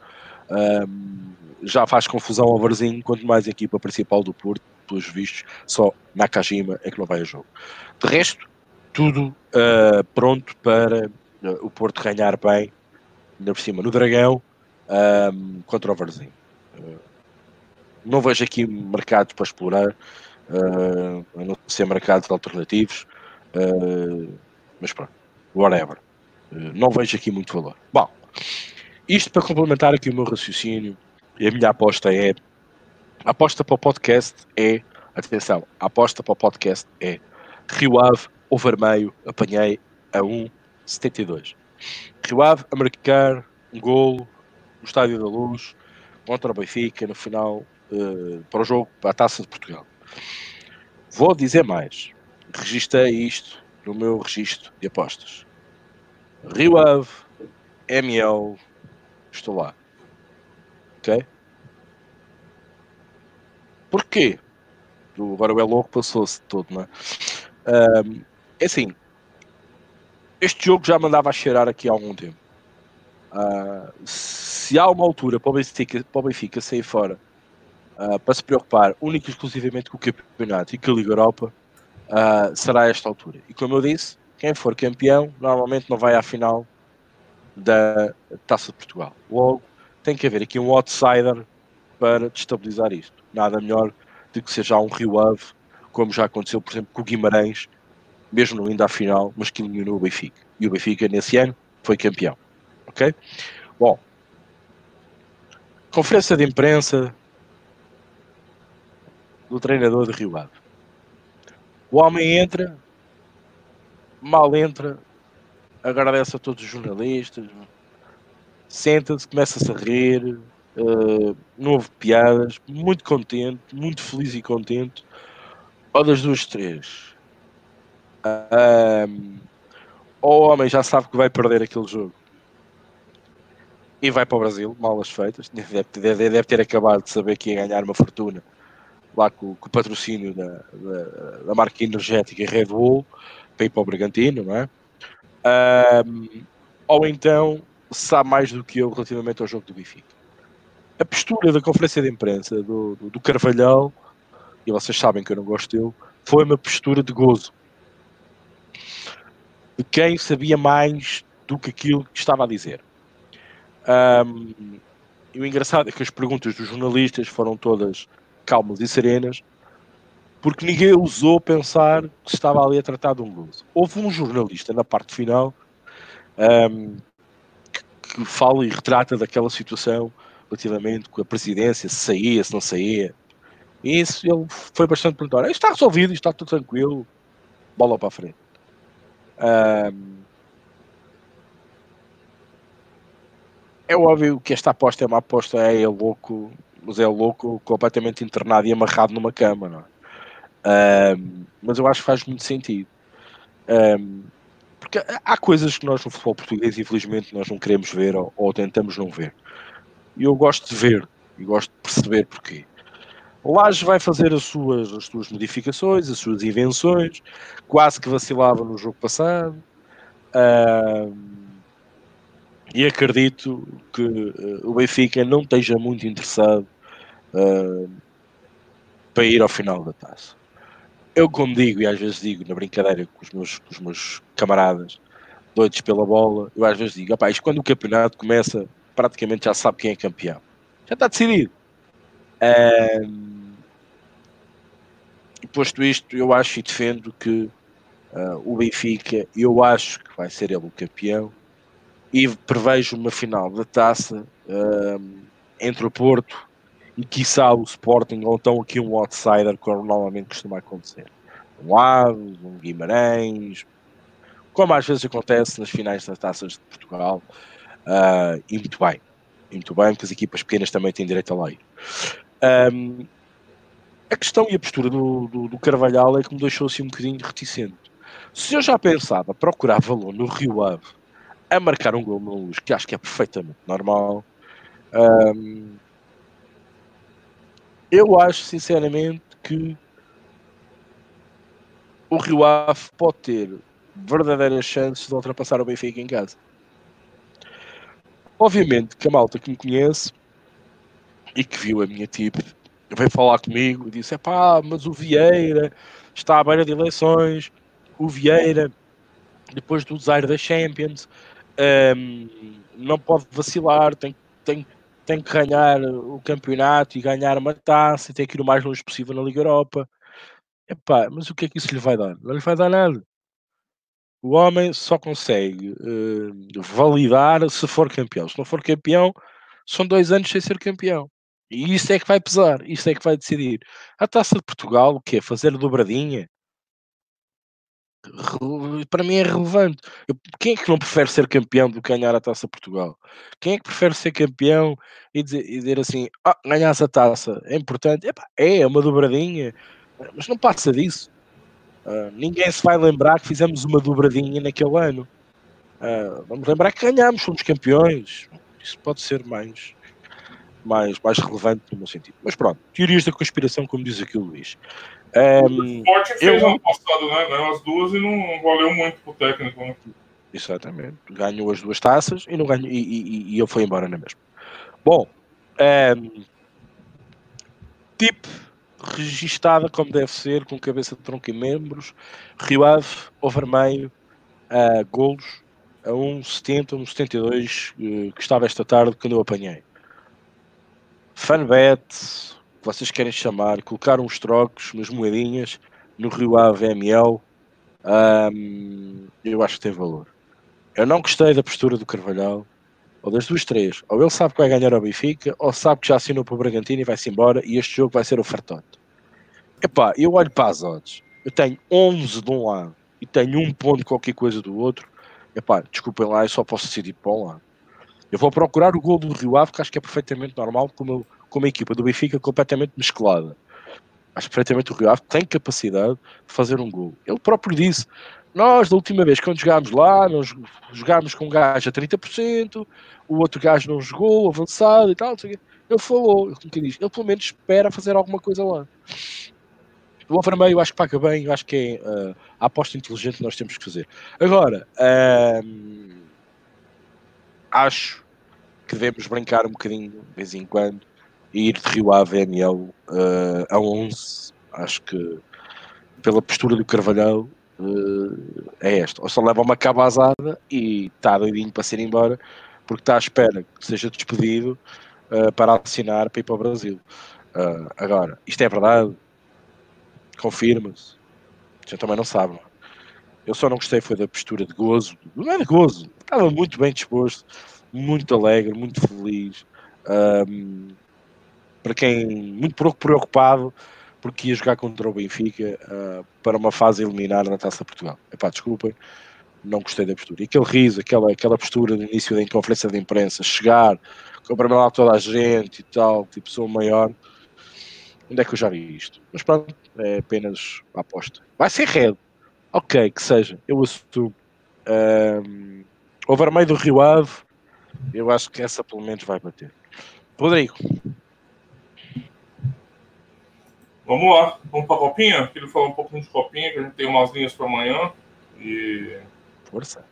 um, já faz confusão ao Varzinho, quanto mais a equipa principal do Porto, pelos vistos, só Nakajima é que não vai a jogo. De resto, tudo uh, pronto para o Porto ganhar bem, ainda por cima, no Dragão, um, contra o Varzinho. Uh, não vejo aqui mercados para explorar, a não ser mercados alternativos, mas pronto, whatever. não vejo aqui muito valor. Bom, isto para complementar aqui o meu raciocínio, a minha aposta é. A aposta para o podcast é. Atenção, a aposta para o podcast é Rio Ave ou Vermelho, apanhei a 1,72. Rio Ave a marcar um golo no Estádio da Luz contra o Benfica no final uh, para o jogo, para a Taça de Portugal. Vou dizer mais. Registrei isto no meu registro de apostas. Rio Ave, ML, estou lá. Ok? Porquê? Agora o é louco passou-se todo, não é? Um, é assim, este jogo já mandava cheirar aqui há algum tempo. Uh, se há uma altura para o Benfica, para o Benfica sair fora uh, para se preocupar única e exclusivamente com o campeonato e com a Liga Europa, uh, será esta altura. E como eu disse, quem for campeão normalmente não vai à final da Taça de Portugal. Logo, tem que haver aqui um outsider para destabilizar isto. Nada melhor do que seja um Rio Ave, como já aconteceu, por exemplo, com o Guimarães, mesmo não indo à final, mas que eliminou o Benfica. E o Benfica, nesse ano, foi campeão. Ok? Bom, conferência de imprensa do treinador de Rio Ave. O homem entra, mal entra, agradece a todos os jornalistas, senta-se, começa-se a rir, uh, não houve piadas, muito contente, muito feliz e contente. Ou das duas, três. Um, ou o homem já sabe que vai perder aquele jogo e vai para o Brasil, malas feitas. Deve, deve, deve ter acabado de saber que ia ganhar uma fortuna lá com, com o patrocínio da, da, da, marca energética Red Bull para ir para o Bragantino, não é? Um, ou então sabe mais do que eu relativamente ao jogo do Benfica. A postura da conferência de imprensa do, do, do Carvalhal, e vocês sabem que eu não gosto dele, foi uma postura de gozo. De quem sabia mais do que aquilo que estava a dizer. Um, e o engraçado é que as perguntas dos jornalistas foram todas calmas e serenas, porque ninguém ousou pensar que estava ali a tratar de um gozo. Houve um jornalista na parte final um, que, que fala e retrata daquela situação relativamente com a presidência, se saía, se não saía. E isso ele foi bastante perguntar. Isto está resolvido, isto está tudo tranquilo, bola para a frente. É óbvio que esta aposta é uma aposta, é, é louco, mas é louco completamente internado e amarrado numa cama, não é? Um, mas eu acho que faz muito sentido. Um, porque há coisas que nós no futebol português, infelizmente, nós não queremos ver ou, ou, tentamos não ver. E eu gosto de ver e gosto de perceber porquê. Laje vai fazer as suas, as suas modificações, as suas invenções, quase que vacilava no jogo passado. Um, e acredito que uh, o Benfica não esteja muito interessado uh, para ir ao final da taça. Eu, como digo, e às vezes digo na brincadeira com os meus, com os meus camaradas, doidos pela bola, eu às vezes digo, isto quando o campeonato começa, praticamente já sabe quem é campeão. Já está decidido. Um, posto isto, eu acho e defendo que uh, o Benfica, eu acho que vai ser ele o campeão e prevejo uma final da taça entre o Porto e quiçá o Sporting, ou então aqui um outsider, como normalmente costuma acontecer. Um Aves, um Guimarães, como às vezes acontece nas finais das taças de Portugal, uh, e muito bem, e muito bem, porque as equipas pequenas também têm direito a lei. Um, a questão e a postura do, do, do, Carvalhal é que me deixou assim um bocadinho reticente. Se eu já pensava procurar valor no Rio Ave a marcar um gol no luz, que acho que é perfeitamente normal. Um, eu acho sinceramente que o Rio Ave pode ter verdadeiras chances de ultrapassar o Benfica em casa. Obviamente que a malta que me conhece e que viu a minha tip veio falar comigo e disse: é pá, mas o Vieira está à beira de eleições, o Vieira, depois do desaire da Champions, um, não pode vacilar, tem, tem, tem que ganhar o campeonato e ganhar uma taça, tem que ir o mais longe possível na Liga Europa. Epá, mas o que é que isso lhe vai dar? Não lhe vai dar nada. O homem só consegue uh, validar se for campeão. Se não for campeão, são dois anos sem ser campeão. E isso é que vai pesar, isso é que vai decidir. A taça de Portugal, o quê? Fazer dobradinha? Para mim é relevante. Quem é que não prefere ser campeão do que ganhar a taça de Portugal? Quem é que prefere ser campeão e dizer, e dizer assim: ah, ganhasse a taça é importante? É, é uma dobradinha, mas não passa disso. Uh, ninguém se vai lembrar que fizemos uma dobradinha naquele ano. Uh, vamos lembrar que ganhámos, fomos campeões. Isso pode ser mais, mais, mais relevante no meu sentido. Mas pronto, teorias da conspiração, como diz aqui o Luís. Um, o Sport fez eu... ano passado, né? Ganhou as duas e não valeu muito pro técnico. Né? Exatamente. Ganhou as duas taças e não ganhou, e, e, e ele foi embora na mesma. Bom, um, tipo registada como deve ser, com cabeça de tronco e membros, Rio Ave, Overmeio, uh, golos a 1,70, 1,72 uh, que estava esta tarde quando eu apanhei. Fanbet, que vocês querem chamar, colocar uns trocos, umas moedinhas no Rio Ave ML, um, eu acho que tem valor. Eu não gostei da postura do Carvalhal, ou das duas três. Ou ele sabe que vai ganhar ao Benfica, ou sabe que já assinou para o Bragantino e vai-se embora, e este jogo vai ser o fartote. Epá, eu olho para as odds, eu tenho 11 de um lado e tenho um ponto qualquer coisa do outro. Epá, desculpem lá, eu só posso decidir para um lado. Eu vou procurar o gol do Rio Ave, que acho que é perfeitamente normal, como, como a equipa do Benfica completamente mesclada. Acho perfeitamente o Rio Ave tem capacidade de fazer um gol. Ele próprio disse: Nós, da última vez, quando jogámos lá, nós jogámos com um gajo a 30%, o outro gajo não jogou, avançado e tal. Ele falou, ele, diz, ele pelo menos espera fazer alguma coisa lá. O Overmeio acho que paga bem, eu acho que é uh, a aposta inteligente que nós temos que fazer. Agora, uh, acho que devemos brincar um bocadinho de vez em quando e ir de Rio Ave VNL uh, a 11. Acho que pela postura do Carvalhal uh, é esta. Ou só leva uma cabazada e está doidinho para ser embora porque está à espera que seja despedido uh, para assinar para ir para o Brasil. Agora, isto é verdade? Confirma-se. Já também não sabe. É? Eu só não gostei foi da postura de gozo. Não é de gozo. Estava muito bem disposto muito alegre, muito feliz. Um, para quem muito preocupado porque ia jogar contra o Benfica uh, para uma fase eliminar na Taça Portugal. Epá, desculpem, não gostei da postura. E aquele riso, aquela, aquela postura no início da conferência de imprensa, chegar, cumprimentar toda a gente e tal, tipo, sou o maior. Onde é que eu já vi isto? Mas pronto, é apenas a aposta. Vai ser red. Ok, que seja. Eu assumo. Um, o vermelho do Rio Ave eu acho que essa pelo menos vai bater. Rodrigo. Vamos lá, vamos para a copinha? Queria falar um pouquinho de copinha, que a gente tem umas linhas para amanhã. E. Força.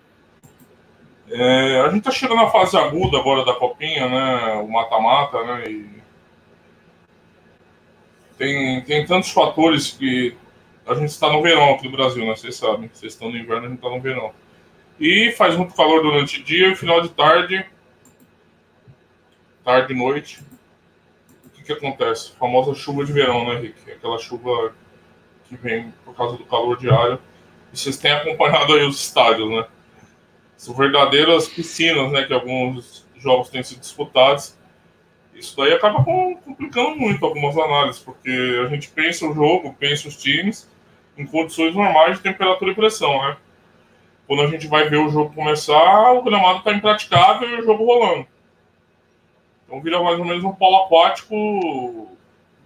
É, a gente está chegando na fase aguda agora da copinha, né? O mata-mata, né? E tem, tem tantos fatores que a gente está no verão aqui no Brasil, né? Vocês sabem, vocês estão no inverno, a gente está no verão. E faz muito calor durante o dia e final de tarde, tarde e noite. O que, que acontece? A famosa chuva de verão, né, Rick? Aquela chuva que vem por causa do calor diário. E vocês têm acompanhado aí os estádios, né? São verdadeiras piscinas, né? Que alguns jogos têm sido disputados. Isso daí acaba complicando muito algumas análises, porque a gente pensa o jogo, pensa os times em condições normais de temperatura e pressão, né? Quando a gente vai ver o jogo começar, o gramado está impraticável e o jogo rolando. Então vira mais ou menos um polo aquático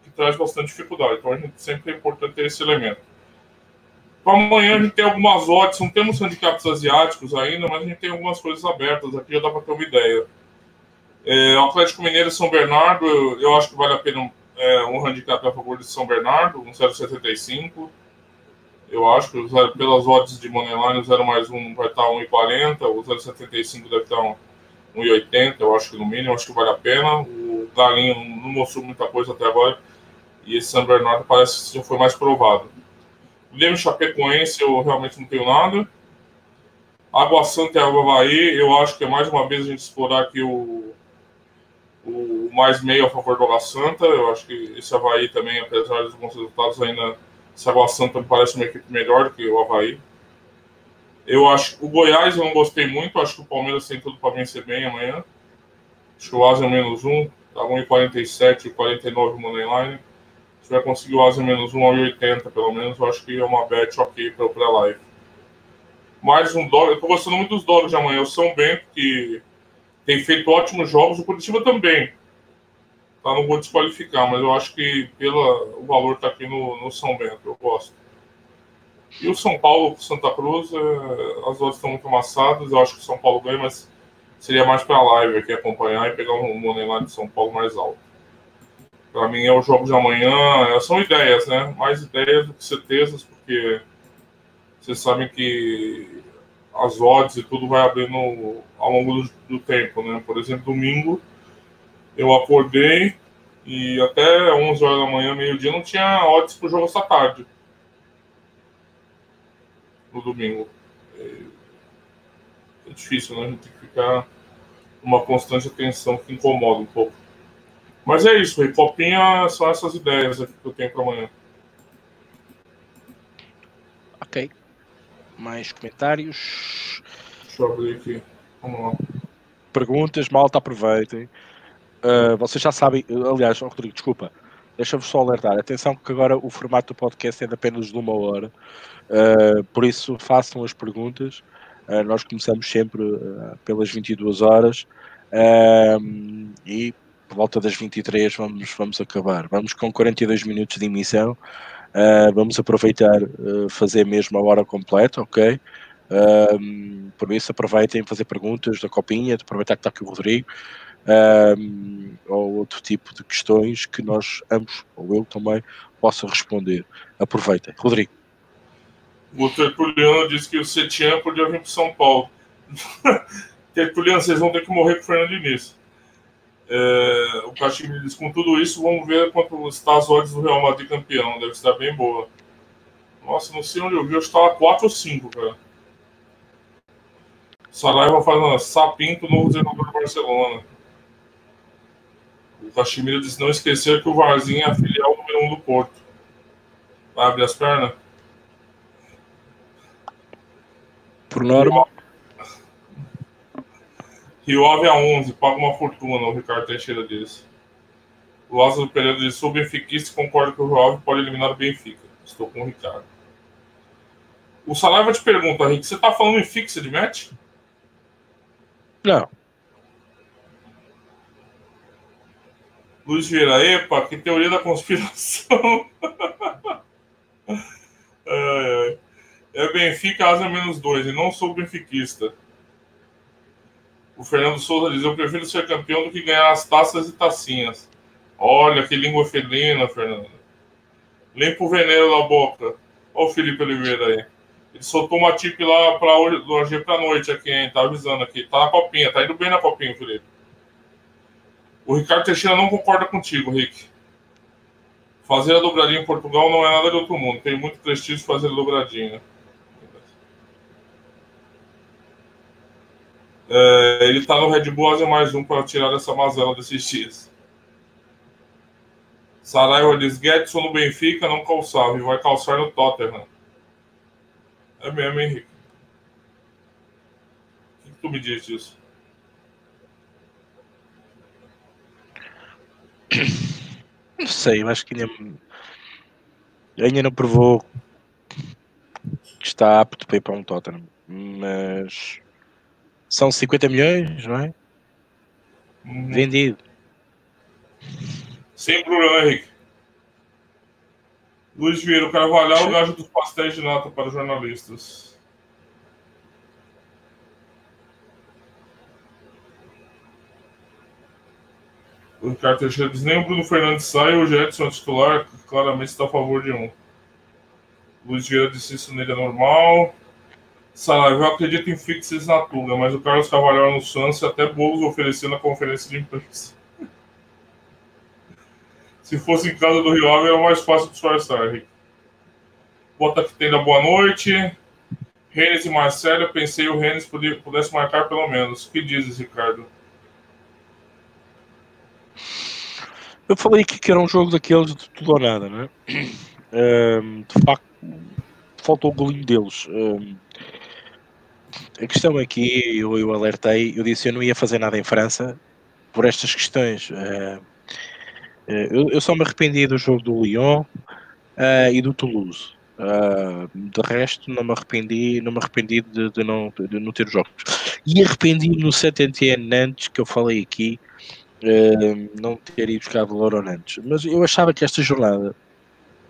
que traz bastante dificuldade. Então a gente sempre é importante ter esse elemento. Para amanhã a gente tem algumas odds, não temos handicaps asiáticos ainda, mas a gente tem algumas coisas abertas aqui, já dá para ter uma ideia. É, Atlético Mineiro e São Bernardo, eu, eu acho que vale a pena é, um handicap a favor de São Bernardo, um 0,75. Eu acho que pelas odds de Moneyline, o 0 mais 1 vai estar 1,40, o 0,75 deve estar 1,80, eu acho que no mínimo, acho que vale a pena. O Galinho não mostrou muita coisa até agora, e esse São Bernardo parece que já foi mais provado. O Leme Chapecoense, eu realmente não tenho nada. Água Santa e Água Havaí, eu acho que é mais uma vez a gente explorar aqui o, o mais meio a favor do Água Santa. Eu acho que esse Havaí também, apesar dos bons resultados, ainda Santa me parece uma equipe melhor do que o Havaí. Eu acho o Goiás eu não gostei muito, acho que o Palmeiras tem tudo para vencer bem amanhã. Acho que o Asa é menos um, tá 1,47 e 49 Moneyline. Se vai conseguir o Asa menos um, 1,80 pelo menos, eu acho que é uma bet ok para o pré-live. Mais um dólar, eu tô gostando muito dos dólares de amanhã. O São Bento, que tem feito ótimos jogos, o Curitiba também. Tá, não vou desqualificar, mas eu acho que pela, o valor está aqui no, no, São Bento, eu gosto. E o São Paulo, Santa Cruz, é, as odds estão muito amassadas, eu acho que o São Paulo ganha, mas seria mais para live aqui acompanhar e pegar um money lá de São Paulo mais alto. Para mim é o jogo de amanhã, é, são ideias, né? Mais ideias do que certezas, porque vocês sabem que as odds e tudo vai abrindo ao longo do, do tempo, né? Por exemplo, domingo eu acordei e até 11 horas da manhã, meio-dia, não tinha odds pro jogo essa tarde. No domingo. É, é difícil, né? A gente tem que ficar uma constante atenção que incomoda um pouco. Mas é isso, aí. Copinha são essas ideias que eu tenho para amanhã. Ok. Mais comentários? Deixa eu abrir aqui. Vamos lá. Perguntas, malta, aproveitem. Uh, vocês já sabem, aliás, oh, Rodrigo, desculpa, deixa-vos só alertar. Atenção que agora o formato do podcast é de apenas de uma hora, uh, por isso façam as perguntas. Uh, nós começamos sempre pelas 22 horas e por volta das 23 vamos, vamos acabar. Vamos com 42 minutos de emissão. vamos aproveitar fazer mesmo a hora completa, ok? por isso aproveitem fazer perguntas da copinha, aproveitar que está aqui o Rodrigo um, ou outro tipo de questões que nós ambos, ou eu também, possa responder. Aproveitem. Rodrigo. O Tertuliano disse que o Setian podia vir para São Paulo. [LAUGHS] Tertuliano, vocês vão ter que morrer com o Fernando Diniz. É, o Caximiro diz: com tudo isso, vamos ver quanto está as odds do Real Madrid campeão. Deve estar bem boa. Nossa, não sei onde eu vi, eu estava 4 ou 5, cara. Saraiva fazendo sapinto novo treinador do Barcelona. O Cachimiro disse não esquecer que o Varzinho é a filial número um do Porto. Vai abrir as pernas? Por norma. Rio Ave a 11, paga uma fortuna, o Ricardo Teixeira disse. O Lázaro Pereira disse: sou benfiquista concordo que o Rio Ave pode eliminar o Benfica. Estou com o Ricardo. O Salaiva te pergunta, Rick, você tá falando em fixa de match? Não. Luiz Vieira, epa, que teoria da conspiração. [LAUGHS] é, é Benfica, asa menos dois, e não sou benfiquista. O Fernando Souza diz: Eu prefiro ser campeão do que ganhar as taças e tacinhas. Olha que língua felina, Fernando. Limpa o veneno da boca. Olha o Felipe Oliveira aí. Ele soltou uma tip lá para hoje, hoje pra noite aqui, hein? Tá avisando aqui. Tá na copinha, tá indo bem na copinha, Felipe. O Ricardo Teixeira não concorda contigo, Rick. Fazer a dobradinha em Portugal não é nada de outro mundo. Tem muito prestígio fazer a dobradinha. É, ele tá no Red Bull Asia mais um para tirar essa mazela desses dias. Saraiva diz: Getson no Benfica não calçava e vai calçar no Tottenham. É mesmo, Henrique. O que tu me diz disso? Não sei, eu acho que ainda, ainda não provou que está apto para ir para um Tottenham. Mas são 50 milhões, não é? Uhum. Vendido. Sem problema, Henrique. Luiz Vieira, o Carvalhal, o gajo dos pastéis de nata para jornalistas. O Ricardo Teixeira diz: nem o Bruno Fernandes sai, o Jetson é titular, claramente está a favor de um. Luiz Vieira disse isso nele é normal. Saraiva, eu acredito em fixes na Tuga, mas o Carlos Carvalho no Santos até bolos ofereceu na conferência de imprensa. [LAUGHS] Se fosse em casa do Rio Ave, era mais fácil disfarçar, Henrique. Bota que tem boa noite. Renes e Marcelo, eu pensei o Renes pudesse marcar pelo menos. O que dizes, Ricardo? Eu falei que era um jogo daqueles de tudo ou nada, né? Um, de facto, faltou o golinho deles. Um, a questão aqui, eu, eu alertei, eu disse eu não ia fazer nada em França por estas questões. Uh, eu, eu, só me arrependi do jogo do Lyon uh, e do Toulouse. Uh, de resto, não me arrependi, não me arrependi de, de não, de não ter jogos. E arrependi no Saint-Étienne Nantes, que eu falei aqui, uh, não ter ido buscar valor ao Nantes. Mas eu achava que esta jornada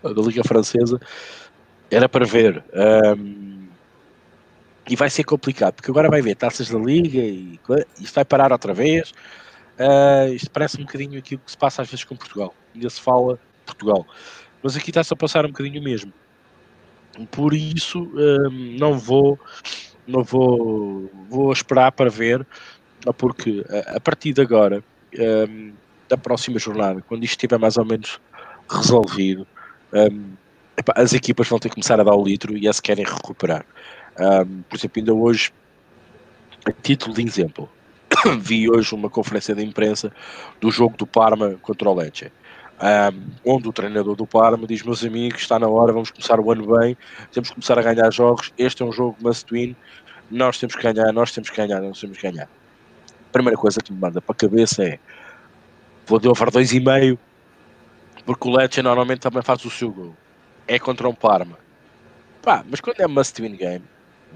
da Liga Francesa era para ver. Um, e vai ser complicado, porque agora vai ver taças da Liga e isto vai parar outra vez. Uh, isto parece um bocadinho aquilo que se passa às vezes com Portugal. Ainda se fala Portugal. Mas aqui está-se a passar um bocadinho mesmo. Por isso um, não vou não vou, vou esperar para ver, porque a partir de agora, um, da próxima jornada, quando isto estiver mais ou menos resolvido, um, as equipas vão ter que começar a dar o litro e a se querem recuperar. Um, por exemplo, ainda hoje, a título de exemplo, [COUGHS] vi hoje uma conferência de imprensa do jogo do Parma contra o Lecce. Um, onde o treinador do Parma diz: Meus amigos, está na hora, vamos começar o ano bem, temos que começar a ganhar jogos. Este é um jogo must win, nós temos que ganhar, nós temos que ganhar, nós temos que ganhar. Primeira coisa que me manda para a cabeça é: vou de over 2,5, porque o Lecce normalmente também faz o seu gol. É contra um Parma. Pá, mas quando é must win game,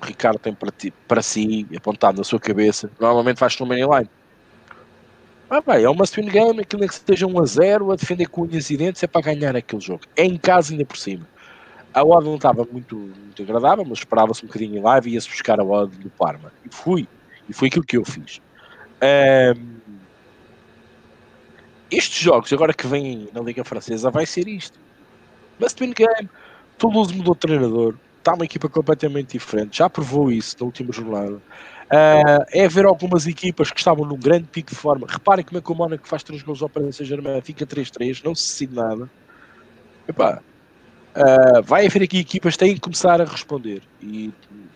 o Ricardo tem para, ti, para si, apontado na sua cabeça, normalmente faz no money line. Ah, bem, é um must win game, aquilo é que esteja 1 a 0, a defender com unhas e dentes, é para ganhar aquele jogo. É em casa ainda por cima. A odd não estava muito, muito agradável, mas esperava-se um bocadinho em live e ia-se buscar a odd do Parma. E fui. E foi aquilo que eu fiz. Um, estes jogos, agora que vêm na Liga Francesa, vai ser isto. Must win game. Toulouse mudou de treinador. Está uma equipa completamente diferente. Já provou isso na última jornada. Uh, é ver algumas equipas que estavam num grande pico de forma. Reparem como é que o Mónaco faz 3 gols ao Paris Saint-Germain, fica 3-3, não se decide nada. Epá, uh, vai haver aqui equipas que têm que começar a responder. E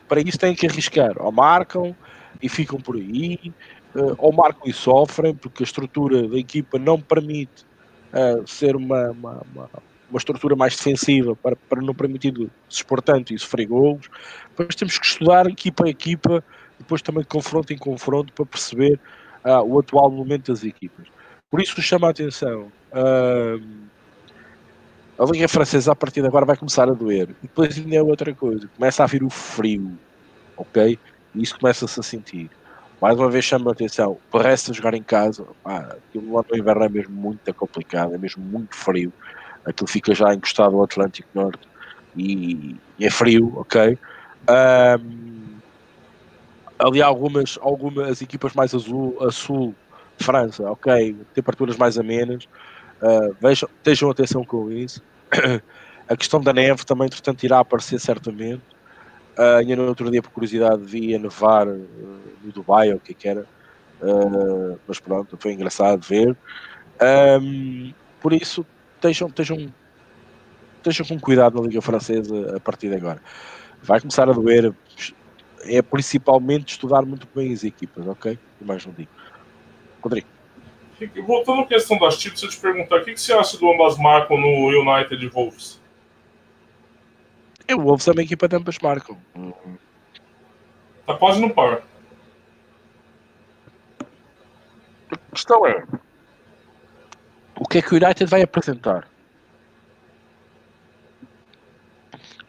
para isso têm que arriscar. Ou marcam e ficam por aí, uh, ou marcam e sofrem, porque a estrutura da equipa não permite uh, ser uma, uma, uma, uma, estrutura mais defensiva para, para não permitir expor tanto e sofrer golos. Depois temos que estudar equipa a equipa, depois também confronto em confronto para perceber uh, o atual momento das equipas. Por isso chama a atenção. A Liga Francesa a partir de agora vai começar a doer. E depois ainda é outra coisa. Começa a vir o frio. Ok? E isso começa-se a sentir. Mais uma vez chama a atenção, parece jogar em casa, pá, aquilo lá no inverno é mesmo muito complicado, é mesmo muito frio, aquilo fica já encostado ao Atlântico Norte e, e é frio, ok? Um, ali há algumas, algumas equipas mais azul, a sul, França, ok, temperaturas mais amenas, uh, vejam, tenham atenção com isso. [COUGHS] a questão da neve também, portanto, irá aparecer certamente. Uh, ainda no outro dia, por curiosidade, vi a nevar uh, no Dubai, ou o que é que era. Uh, mas pronto, foi engraçado ver. Um, por isso, estejam, estejam, estejam com cuidado na Liga Francesa a partir de agora. Vai começar a doer. É principalmente estudar muito bem as equipas, ok? E mais não digo. Rodrigo. Voltando à questão das chips, eu te perguntar, o que, que você acha do ambas marcam no United Wolves? É, o Wolves é uma equipa de ambas marcam. Tá quase no par. A questão é: o que é que o United vai apresentar?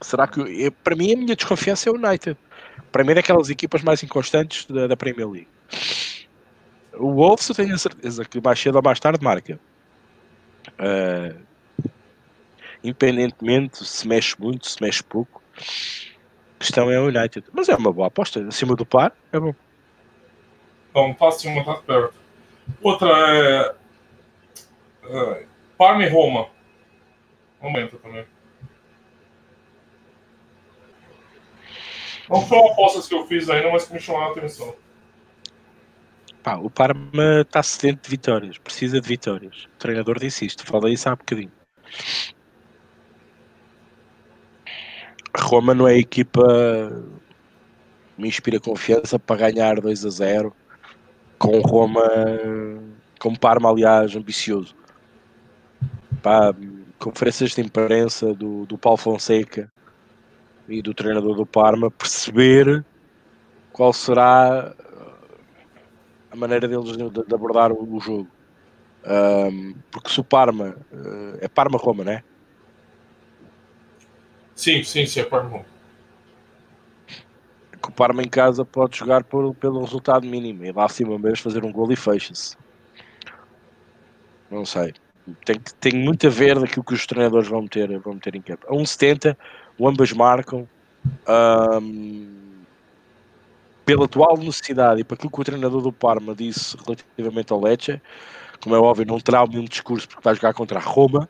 Será que. Para mim, a minha desconfiança é o United. Para mim, é daquelas equipas mais inconstantes da, da Premier League. O Wolves, eu tenho a certeza que mais cedo ou mais tarde marca. Uh, independentemente se mexe muito, se mexe pouco. A questão é o United. Mas é uma boa aposta. Acima do par, é bom. Então, está acima, está perto. Outra é. é Parma e Roma. Aumenta também. Não foi uma aposta que eu fiz ainda, mas que me chamou a atenção. Pá, o Parma está sedento de vitórias, precisa de vitórias. O treinador disse isto, falei isso há bocadinho. A Roma não é a equipa me inspira confiança para ganhar 2 a 0 com Roma, com Parma, aliás, ambicioso. Pá, conferências de imprensa do, do Paulo Fonseca e do treinador do Parma perceber qual será a maneira deles de, de abordar o, o jogo. Um, porque se o Parma uh, é Parma-Roma, não é? Sim, sim, sim, é Parma-Roma. Que o Parma em casa pode jogar por, pelo resultado mínimo e lá acima mesmo fazer um gol e fecha-se. Não sei tem, tem muito a ver daquilo que os treinadores vão meter, vão meter em campo. A 1,70, ambas marcam. Um, pela atual necessidade e para aquilo que o treinador do Parma disse relativamente ao Lecce, como é óbvio, não terá o mesmo discurso porque vai jogar contra a Roma,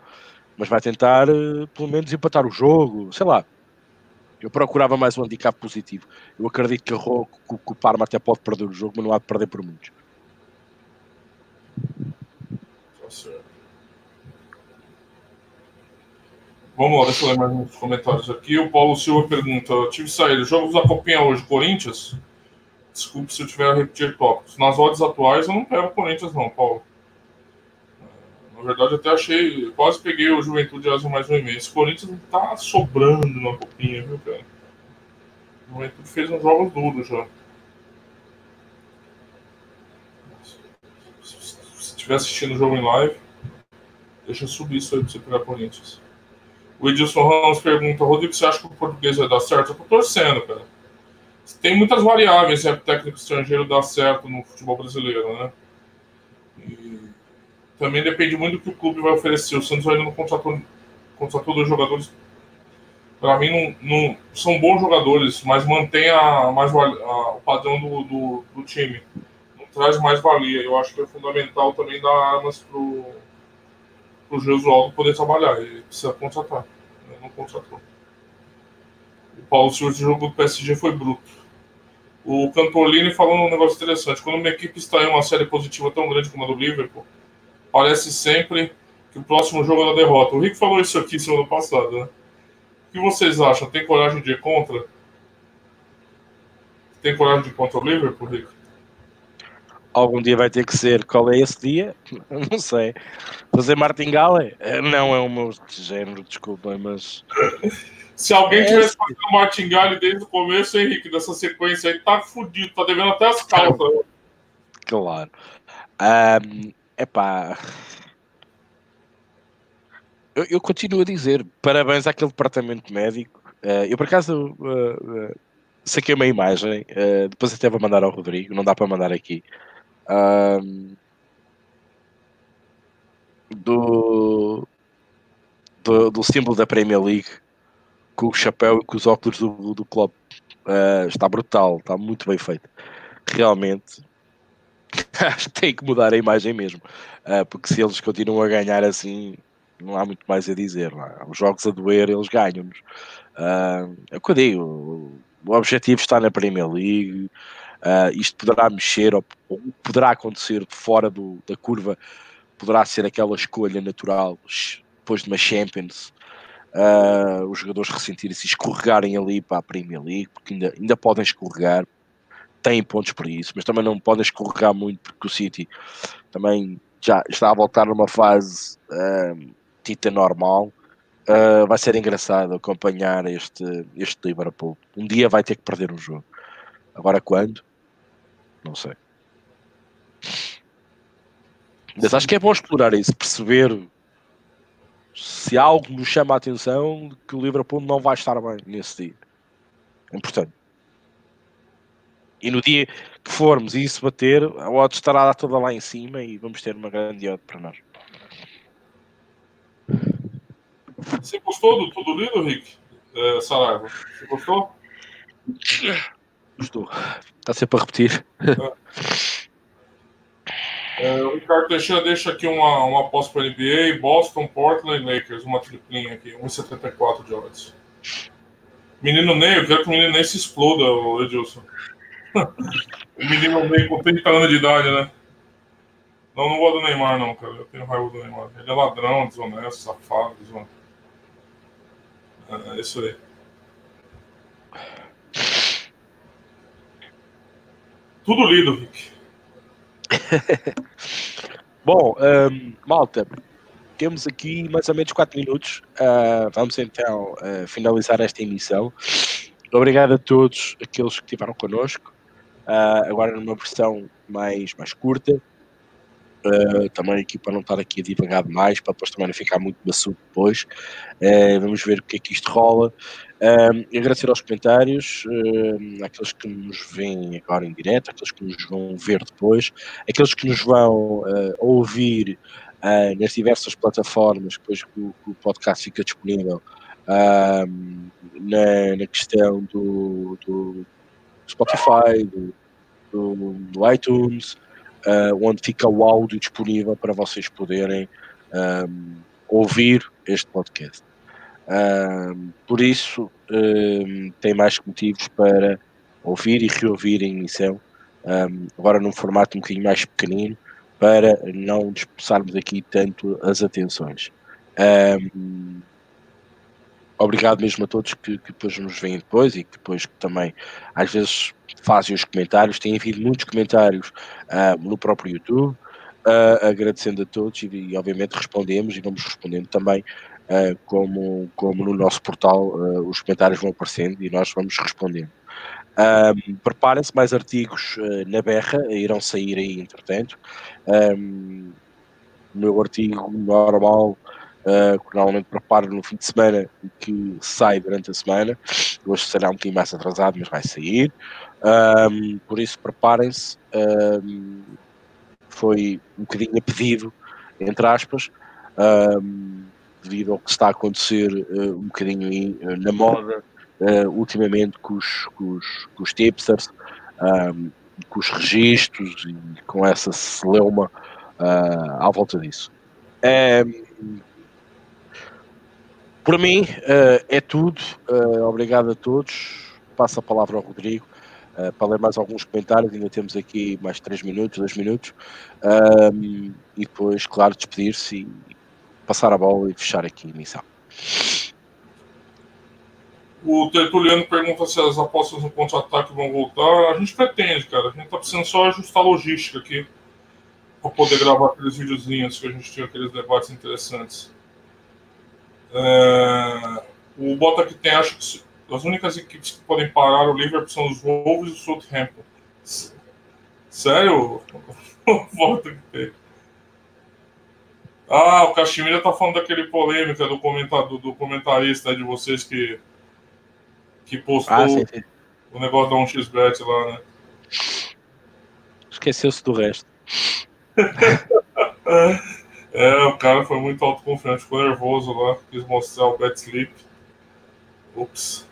mas vai tentar uh, pelo menos empatar o jogo, sei lá. Eu procurava mais um handicap positivo. Eu acredito que, Roma, que, o Parma até pode perder o jogo, mas não há de perder por muitos. Vamos lá, deixa eu ler mais uns comentários aqui. O Paulo Silva pergunta: tive saída, jogos da Copinha hoje, Corinthians? Desculpe se eu tiver a repetir tópicos. Nas odds atuais eu não pego Corinthians, não, Paulo. Na verdade, até achei. Quase peguei o Juventude Azul mais um e-mail. Esse Corinthians não tá sobrando na Copinha, viu, cara? O Juventude fez uns jogos duros já. Se estiver assistindo o jogo em live, deixa subir isso aí pra você pegar Corinthians. O Edilson Ramos pergunta, Rodrigo, você acha que o português vai dar certo? Eu tô torcendo, cara. Tem muitas variáveis se é técnico estrangeiro dar certo no futebol brasileiro, né? E também depende muito do que o clube vai oferecer. O Santos ainda não contratou, contratou dois jogadores. Para mim, não, não, são bons jogadores, mas mantém a, mais, a, o padrão do, do, do, time. Não traz mais valia. Eu acho que é fundamental também dar armas pro o Jesualdo poder trabalhar. Ele precisa contratar. Ele não contratou. O Paulo Silva, o jogo do PSG foi bruto. O Cantolini falou um negócio interessante. Quando uma equipe está em uma série positiva tão grande como a do Liverpool, parece sempre que o próximo jogo é da derrota. O Rick falou isso aqui semana passada, né? O que vocês acham? Tem coragem de ir contra? Tem coragem de ir contra o Liverpool, Rick? algum dia vai ter que ser. Qual é esse dia? [LAUGHS] Não sei. Fazer martingale? Eh, não é o meu género, desculpa, mas. Se alguém é tivesse feito o martingale desde o começo, Henrique, dessa sequência aí, tá fudido, tá devendo até as calças. [LAUGHS] Claro. Um, epá. Eu, eu continuo a dizer parabéns àquele departamento médico. Uh, eu, por acaso, uh, uh, saquei uma imagem, depois até vou mandar ao Rodrigo, não dá para mandar aqui do, do, do, símbolo da Premier League com o chapéu e com os óculos do, do. Uh, está brutal, está muito bem feito. Realmente, [LAUGHS] tem que mudar a imagem mesmo, uh, porque se eles continuam a ganhar assim, não há muito mais a dizer. É? Os jogos a doer, eles ganham-nos. Uh, é o que eu digo, o objetivo está na Premier League. Uh, isto poderá mexer ou, ou, poderá acontecer fora do, da curva, poderá ser aquela escolha natural depois de uma Champions. Uh, os jogadores ressentirem-se escorregarem ali para a Premier League, porque ainda, ainda podem escorregar, têm pontos para isso, mas também não podem escorregar muito, porque o City também já está a voltar numa fase uh, tita normal. Uh, vai ser engraçado acompanhar este, este Liverpool. Um dia vai ter que perder um jogo. Agora quando? Não sei. Mas acho que é bom explorar isso, perceber se algo nos chama a atenção que o Liverpool não vai estar bem nesse dia. É importante. E no dia que formos e isso bater, a odd estará toda lá em cima e vamos ter uma grande odd para nós. Você gostou do tudo lido, Rick? É, Saraiva? Você gostou? Gostou. Está sempre a repetir. É, o Ricardo Teixeira deixa aqui uma, uma aposta para NBA, Boston, Portland Lakers, uma triplinha aqui, 1,74 de odds. Menino Ney, eu quero que o menino Ney se exploda, Edilson. O menino Ney com 30 anos de idade, né? Não, não gosto do Neymar, não, cara. Eu tenho raiva do Neymar. Ele é ladrão, desonesto, safado, desonesto. É, é isso aí. Tudo lido, Rick. [LAUGHS] Bom, um, malta, temos aqui mais ou menos 4 minutos. Uh, vamos então uh, finalizar esta emissão. Obrigado a todos aqueles que estiveram connosco. Uh, agora numa versão mais, mais curta. Uh, também aqui para não estar aqui a divagar demais, para depois também não ficar muito maçudo depois. Uh, vamos ver o que é que isto rola. Agradecer aos comentários, àqueles que nos veem agora em direto, àqueles que nos vão ver depois, aqueles que nos vão ouvir nas diversas plataformas, depois que o, que o podcast fica disponível na, na, questão do, do Spotify, do, do, do iTunes uh, onde fica o áudio disponível para vocês poderem um, ouvir este podcast. Um, por isso, um, tem mais motivos para ouvir e reouvir a emissão, agora num formato um bocadinho mais pequenino, para não dispersarmos aqui tanto as atenções. Obrigado mesmo a todos que, que, depois nos veem depois e que depois também às vezes fazem os comentários. Tem havido muitos comentários uh, no próprio YouTube, uh, agradecendo a todos e, e, obviamente respondemos e vamos respondendo também. Uh, como, como no nosso portal os comentários vão aparecendo e nós vamos respondendo. Preparem-se mais artigos na berra, irão sair aí entretanto. O meu artigo normal uh, que normalmente preparo no fim de semana e que sai durante a semana. Hoje será um bocadinho mais atrasado, mas vai sair. Um, por isso, preparem-se. Um, foi um bocadinho a pedido, entre aspas, um, devido ao que está a acontecer uh, um bocadinho aí, uh, na moda, uh, ultimamente com os, com os, com os tipsters, com os registros e com essa celeuma à volta disso. Um, por mim, é tudo. obrigado a todos. Passo a palavra ao Rodrigo Uh, para ler mais alguns comentários, ainda temos aqui mais 3 minutos, 2 minutos, um, e depois, claro, despedir-se e passar a bola e fechar aqui a missão. O Tertuliano pergunta se as apostas no contra-ataque vão voltar. A gente pretende, cara. A gente tá precisando só ajustar a logística aqui para poder gravar aqueles videozinhos que a gente tinha aqueles debates interessantes. É... O Bota que tem, acho que as únicas equipes que podem parar o Liverpool são os Wolves e o Southampton. Sério? [LAUGHS] Tem. Ah, o Caximira tá falando daquele polêmica do, comentado, do comentarista de vocês que, que postou ah, sim, sim. o negócio da 1xBet lá, né? Esqueceu-se do resto. [LAUGHS] é, o cara foi muito autoconfiante, ficou nervoso lá, quis mostrar o bet slip. Ups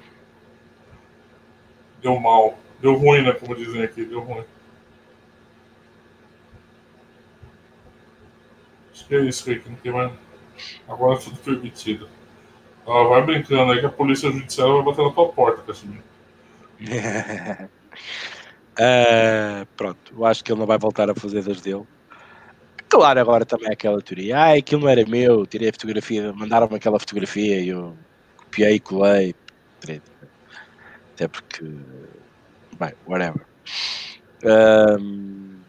deu mal. Deu ruim, né? Como dizem aqui, deu ruim. Acho que é isso, Rick. Não tem mais. Agora é tudo permitido. Ah, vai brincando aí que a polícia judiciária vai bater na tua porta, Casimiro. uh, [LAUGHS] pronto, eu acho que ele não vai voltar a fazer das dele. Claro, agora também aquela teoria. Ah, aquilo não era meu, tirei a fotografia, mandaram-me aquela fotografia e eu copiei e colei. Até porque. Bem, whatever. Um,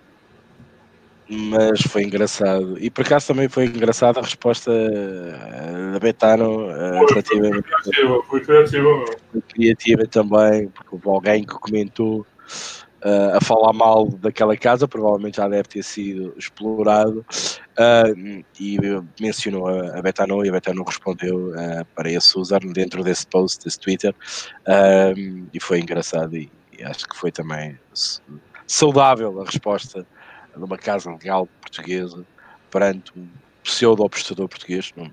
mas foi engraçado. E por acaso também foi engraçada a resposta da Betano uh, relativamente. Foi criativa, foi criativa. Foi criativa também, porque houve alguém que comentou uh, a falar mal daquela casa, provavelmente já deve ter sido explorado, uh, e mencionou a, a Betano e a Betano respondeu uh, para esse user dentro desse post, desse Twitter, e foi engraçado e, e, acho que foi também saudável a resposta de uma casa legal portuguesa perante um pseudo-apostador português, não,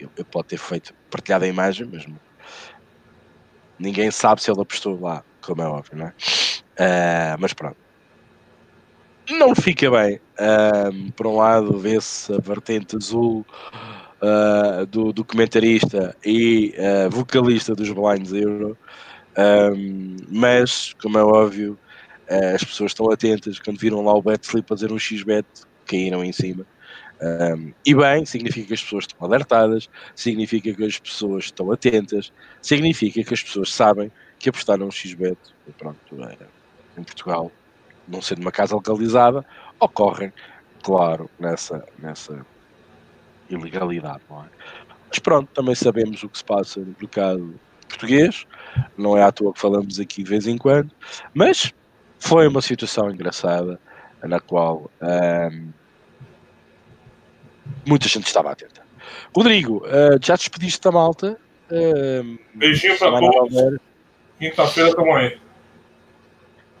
ele pode ter feito, partilhado a imagem, mas ninguém sabe se ele apostou lá, como é óbvio, não é? Uh, mas pronto. Não fica bem. Uh, por um lado, vê-se a vertente azul uh, do documentarista e vocalista dos Blind Zero. Um, mas, como é óbvio, as pessoas estão atentas quando viram lá o Betslip fazer um X-Bet, caíram em cima. Um, e bem, significa que as pessoas estão alertadas, significa que as pessoas estão atentas, significa que as pessoas sabem que apostaram no X-Bet, pronto, é, em Portugal, não sendo uma casa legalizada, ocorrem, claro, nessa, nessa ilegalidade, não é? Mas pronto, também sabemos o que se passa no mercado português, não é à toa que falamos aqui de vez em quando, mas foi uma situação engraçada na qual um, muita gente estava atenta. Rodrigo, uh, já despediste da malta? Uh, Beijinho para todos. Quinta-feira estamos aí.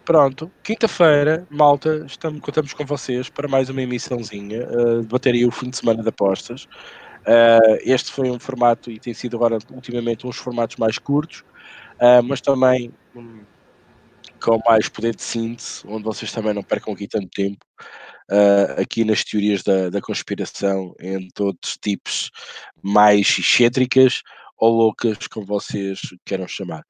Pronto, quinta-feira, malta, estamos, contamos com vocês para mais uma emissãozinha uh, de bateria o fim de semana de apostas. Uh, este foi um formato e tem sido agora ultimamente uns formatos mais curtos, uh, mas também um, com mais poder de síntese, onde vocês também não percam aqui tanto tempo uh, aqui nas teorias da, da conspiração em todos os tipos mais excêntricas ou loucas, como vocês queiram chamar.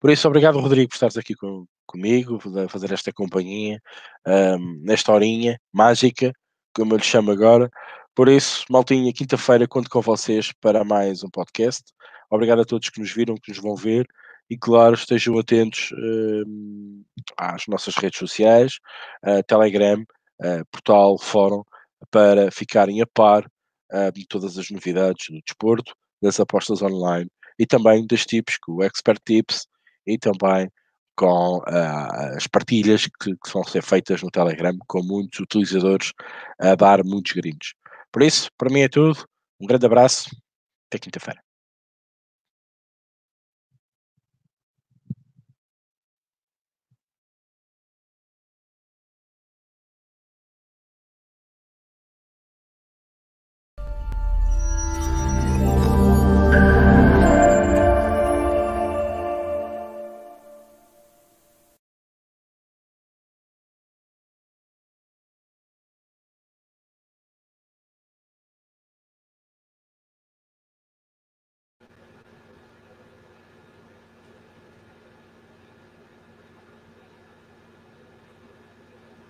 Por isso, obrigado, Rodrigo, por estares aqui com, comigo, fazer esta companhia, um, nesta horinha mágica, como eu lhe chamo agora. Por isso, maltinha, quinta-feira conto com vocês para mais um podcast. Obrigado a todos que nos viram, que nos vão ver e claro, estejam atentos uh, às nossas redes sociais, uh, Telegram, uh, portal, fórum, para ficarem a par de todas as novidades do desporto, das apostas online e também dos tipos, com o Expert Tips e também com as partilhas que, que vão ser feitas no Telegram, com muitos utilizadores a dar muitos grindos. Por isso, para mim é tudo. Um grande abraço. Até quinta-feira.